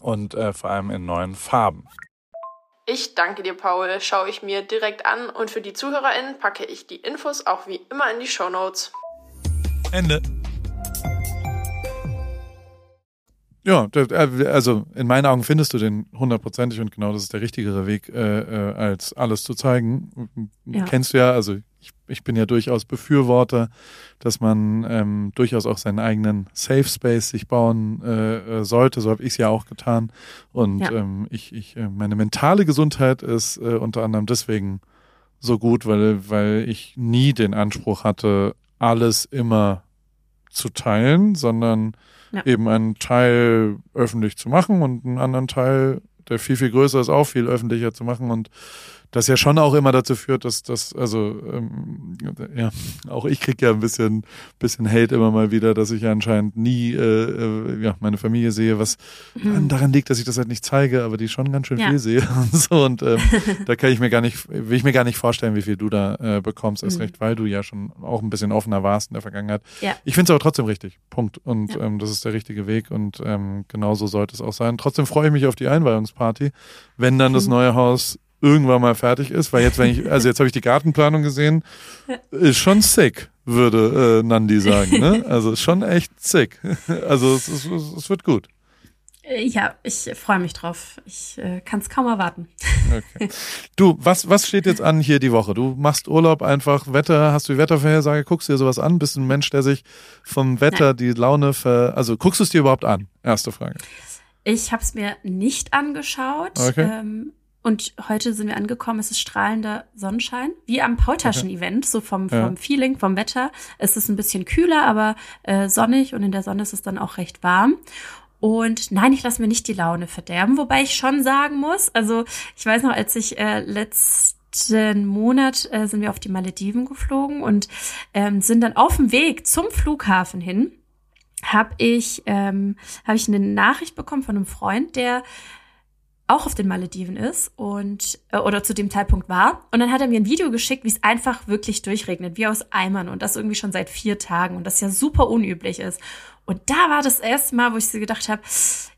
und äh, vor allem in neuen Farben. Ich danke dir, Paul. Schaue ich mir direkt an und für die ZuhörerInnen packe ich die Infos auch wie immer in die Show Notes. Ende. Ja, also in meinen Augen findest du den hundertprozentig und genau das ist der richtigere Weg, äh, äh, als alles zu zeigen. Ja. Kennst du ja, also ich, bin ja durchaus Befürworter, dass man ähm, durchaus auch seinen eigenen Safe Space sich bauen äh, äh sollte. So habe ich es ja auch getan. Und ja. ähm, ich, ich, meine mentale Gesundheit ist äh, unter anderem deswegen so gut, weil, weil ich nie den Anspruch hatte, alles immer zu teilen, sondern ja. eben einen Teil öffentlich zu machen und einen anderen Teil, der viel, viel größer ist, auch viel öffentlicher zu machen und das ja schon auch immer dazu führt, dass das, also ähm, ja, auch ich krieg ja ein bisschen, bisschen Hate immer mal wieder, dass ich anscheinend nie äh, äh, ja, meine Familie sehe, was mhm. daran liegt, dass ich das halt nicht zeige, aber die schon ganz schön ja. viel sehe und so. Und ähm, da kann ich mir gar nicht, will ich mir gar nicht vorstellen, wie viel du da äh, bekommst, erst mhm. recht, weil du ja schon auch ein bisschen offener warst in der Vergangenheit. Ja. Ich finde es aber trotzdem richtig. Punkt. Und ja. ähm, das ist der richtige Weg und ähm, genauso sollte es auch sein. Trotzdem freue ich mich auf die Einweihungsparty, wenn dann mhm. das neue Haus irgendwann mal fertig ist, weil jetzt, wenn ich, also jetzt habe ich die Gartenplanung gesehen, ist schon sick, würde äh, Nandi sagen. Ne? Also ist schon echt sick. Also es, es, es wird gut. Äh, ja, ich freue mich drauf. Ich äh, kann es kaum erwarten. Okay. Du, was, was steht jetzt an hier die Woche? Du machst Urlaub einfach, Wetter, hast du die Wettervorhersage, guckst du dir sowas an? Bist du ein Mensch, der sich vom Wetter Nein. die Laune ver... Also guckst du es dir überhaupt an? Erste Frage. Ich habe es mir nicht angeschaut. Okay. Ähm, und heute sind wir angekommen, es ist strahlender Sonnenschein, wie am Paultaschen-Event, so vom, vom ja. Feeling, vom Wetter. Es ist ein bisschen kühler, aber äh, sonnig und in der Sonne ist es dann auch recht warm. Und nein, ich lasse mir nicht die Laune verderben, wobei ich schon sagen muss, also ich weiß noch, als ich äh, letzten Monat äh, sind wir auf die Malediven geflogen und ähm, sind dann auf dem Weg zum Flughafen hin, habe ich, ähm, hab ich eine Nachricht bekommen von einem Freund, der auch auf den Malediven ist und äh, oder zu dem Zeitpunkt war. Und dann hat er mir ein Video geschickt, wie es einfach wirklich durchregnet, wie aus Eimern und das irgendwie schon seit vier Tagen und das ja super unüblich ist. Und da war das erste Mal, wo ich so gedacht habe,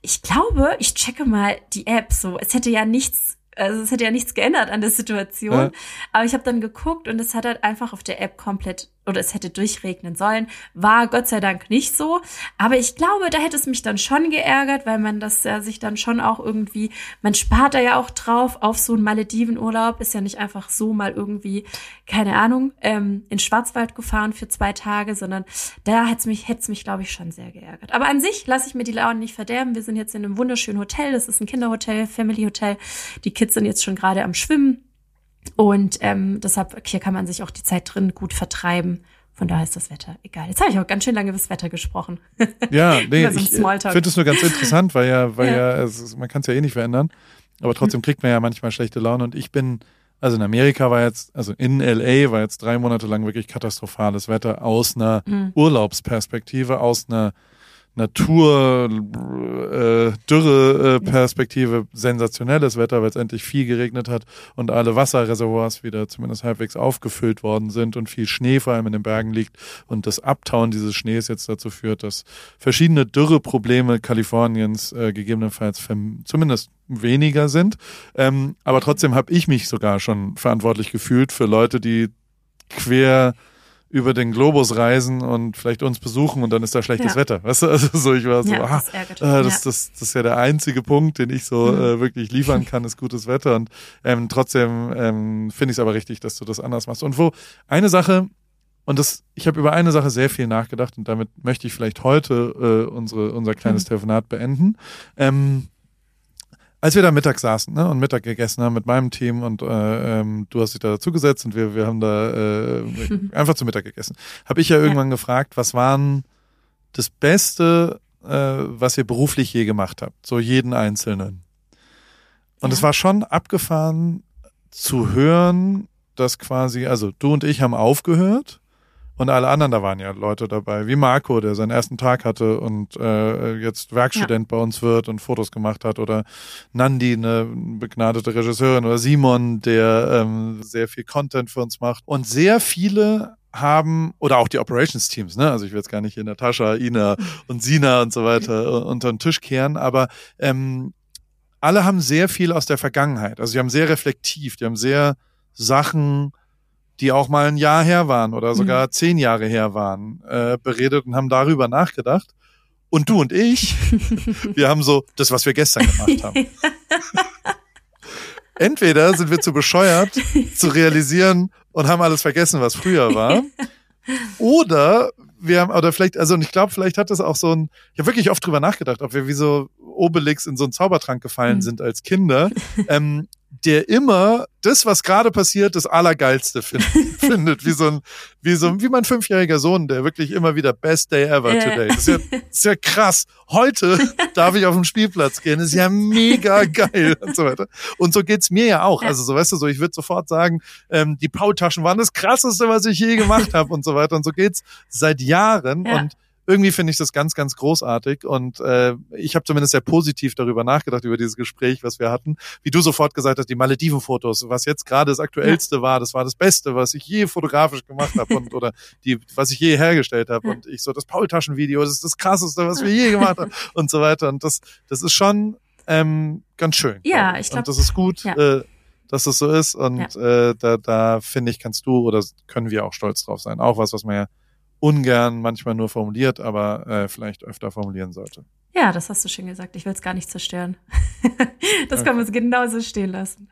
ich glaube, ich checke mal die App. So, es hätte ja nichts also es hätte ja nichts geändert an der Situation. Ja. Aber ich habe dann geguckt und es hat halt einfach auf der App komplett oder es hätte durchregnen sollen. War Gott sei Dank nicht so. Aber ich glaube, da hätte es mich dann schon geärgert, weil man das ja sich dann schon auch irgendwie, man spart da ja auch drauf auf so einen Maledivenurlaub. Ist ja nicht einfach so mal irgendwie, keine Ahnung, ähm, in Schwarzwald gefahren für zwei Tage, sondern da hätte es mich, hätte es mich, glaube ich, schon sehr geärgert. Aber an sich lasse ich mir die Laune nicht verderben. Wir sind jetzt in einem wunderschönen Hotel. Das ist ein Kinderhotel, Family Hotel. Die Kids sind jetzt schon gerade am Schwimmen. Und ähm, deshalb, hier kann man sich auch die Zeit drin gut vertreiben. Von daher ist das Wetter egal. Jetzt habe ich auch ganz schön lange über das Wetter gesprochen. Ja, nee, so ich finde es nur ganz interessant, weil ja, weil ja, ja es, man kann es ja eh nicht verändern. Aber trotzdem kriegt man ja manchmal schlechte Laune. Und ich bin, also in Amerika war jetzt, also in LA war jetzt drei Monate lang wirklich katastrophales Wetter aus einer mhm. Urlaubsperspektive, aus einer Natur, äh, Dürre-Perspektive äh, sensationelles Wetter, weil es endlich viel geregnet hat und alle Wasserreservoirs wieder zumindest halbwegs aufgefüllt worden sind und viel Schnee vor allem in den Bergen liegt und das Abtauen dieses Schnees jetzt dazu führt, dass verschiedene Dürreprobleme Kaliforniens äh, gegebenenfalls zumindest weniger sind. Ähm, aber trotzdem habe ich mich sogar schon verantwortlich gefühlt für Leute, die quer über den Globus reisen und vielleicht uns besuchen und dann ist da schlechtes ja. Wetter. Weißt du, also so ich war so, ja, ah, das, ah, das, das, das ist ja der einzige Punkt, den ich so mhm. äh, wirklich liefern kann, ist gutes Wetter und ähm, trotzdem ähm, finde ich es aber richtig, dass du das anders machst. Und wo eine Sache und das, ich habe über eine Sache sehr viel nachgedacht und damit möchte ich vielleicht heute äh, unsere, unser kleines mhm. Telefonat beenden. Ähm, als wir da Mittag saßen ne, und Mittag gegessen haben mit meinem Team und äh, ähm, du hast dich da dazugesetzt und wir, wir haben da äh, einfach zu Mittag gegessen, habe ich ja irgendwann ja. gefragt, was waren das Beste, äh, was ihr beruflich je gemacht habt, so jeden Einzelnen. Und ja. es war schon abgefahren zu hören, dass quasi, also du und ich haben aufgehört und alle anderen, da waren ja Leute dabei, wie Marco, der seinen ersten Tag hatte und äh, jetzt Werkstudent ja. bei uns wird und Fotos gemacht hat. Oder Nandi, eine begnadete Regisseurin. Oder Simon, der ähm, sehr viel Content für uns macht. Und sehr viele haben, oder auch die Operations-Teams, ne? Also ich will jetzt gar nicht hier Natascha, Ina und Sina und so weiter unter den Tisch kehren, aber ähm, alle haben sehr viel aus der Vergangenheit. Also sie haben sehr reflektiv, die haben sehr Sachen die auch mal ein Jahr her waren oder sogar mhm. zehn Jahre her waren, äh, beredet und haben darüber nachgedacht. Und du und ich, wir haben so das, was wir gestern gemacht haben. Entweder sind wir zu bescheuert, zu realisieren und haben alles vergessen, was früher war. Oder wir haben, oder vielleicht, also und ich glaube, vielleicht hat das auch so ein, ich habe wirklich oft drüber nachgedacht, ob wir wie so Obelix in so einen Zaubertrank gefallen mhm. sind als Kinder. Ähm, der immer das, was gerade passiert, das Allergeilste find, findet. Wie so ein, wie so, wie mein fünfjähriger Sohn, der wirklich immer wieder Best Day ever today. Das ist ja, das ist ja krass. Heute darf ich auf den Spielplatz gehen. Das ist ja mega geil und so weiter. Und so geht's mir ja auch. Also so, weißt du, so, ich würde sofort sagen, ähm, die Pautaschen waren das krasseste, was ich je gemacht habe und so weiter. Und so geht's seit Jahren. Ja. Und irgendwie finde ich das ganz, ganz großartig und äh, ich habe zumindest sehr positiv darüber nachgedacht, über dieses Gespräch, was wir hatten. Wie du sofort gesagt hast, die Malediven-Fotos, was jetzt gerade das Aktuellste ja. war, das war das Beste, was ich je fotografisch gemacht habe und oder die, was ich je hergestellt habe. Und ich so, das Paultaschen-Video, das ist das krasseste, was wir je gemacht haben und so weiter. Und das, das ist schon ähm, ganz schön. Ja, ich glaube. Und das ist gut. Ja. Äh, dass das so ist und ja. äh, da, da finde ich, kannst du oder können wir auch stolz drauf sein. Auch was, was man ja ungern manchmal nur formuliert, aber äh, vielleicht öfter formulieren sollte. Ja, das hast du schön gesagt. Ich will es gar nicht zerstören. das okay. können wir uns genauso stehen lassen.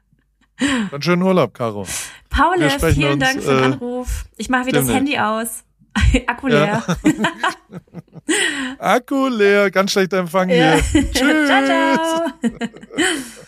Dann schönen Urlaub, Caro. Paul, vielen uns, Dank für den äh, Anruf. Ich mache wieder das Handy aus. Akku leer. Ja. Akku leer, ganz schlechter Empfang hier. Tschüss. ciao, ciao.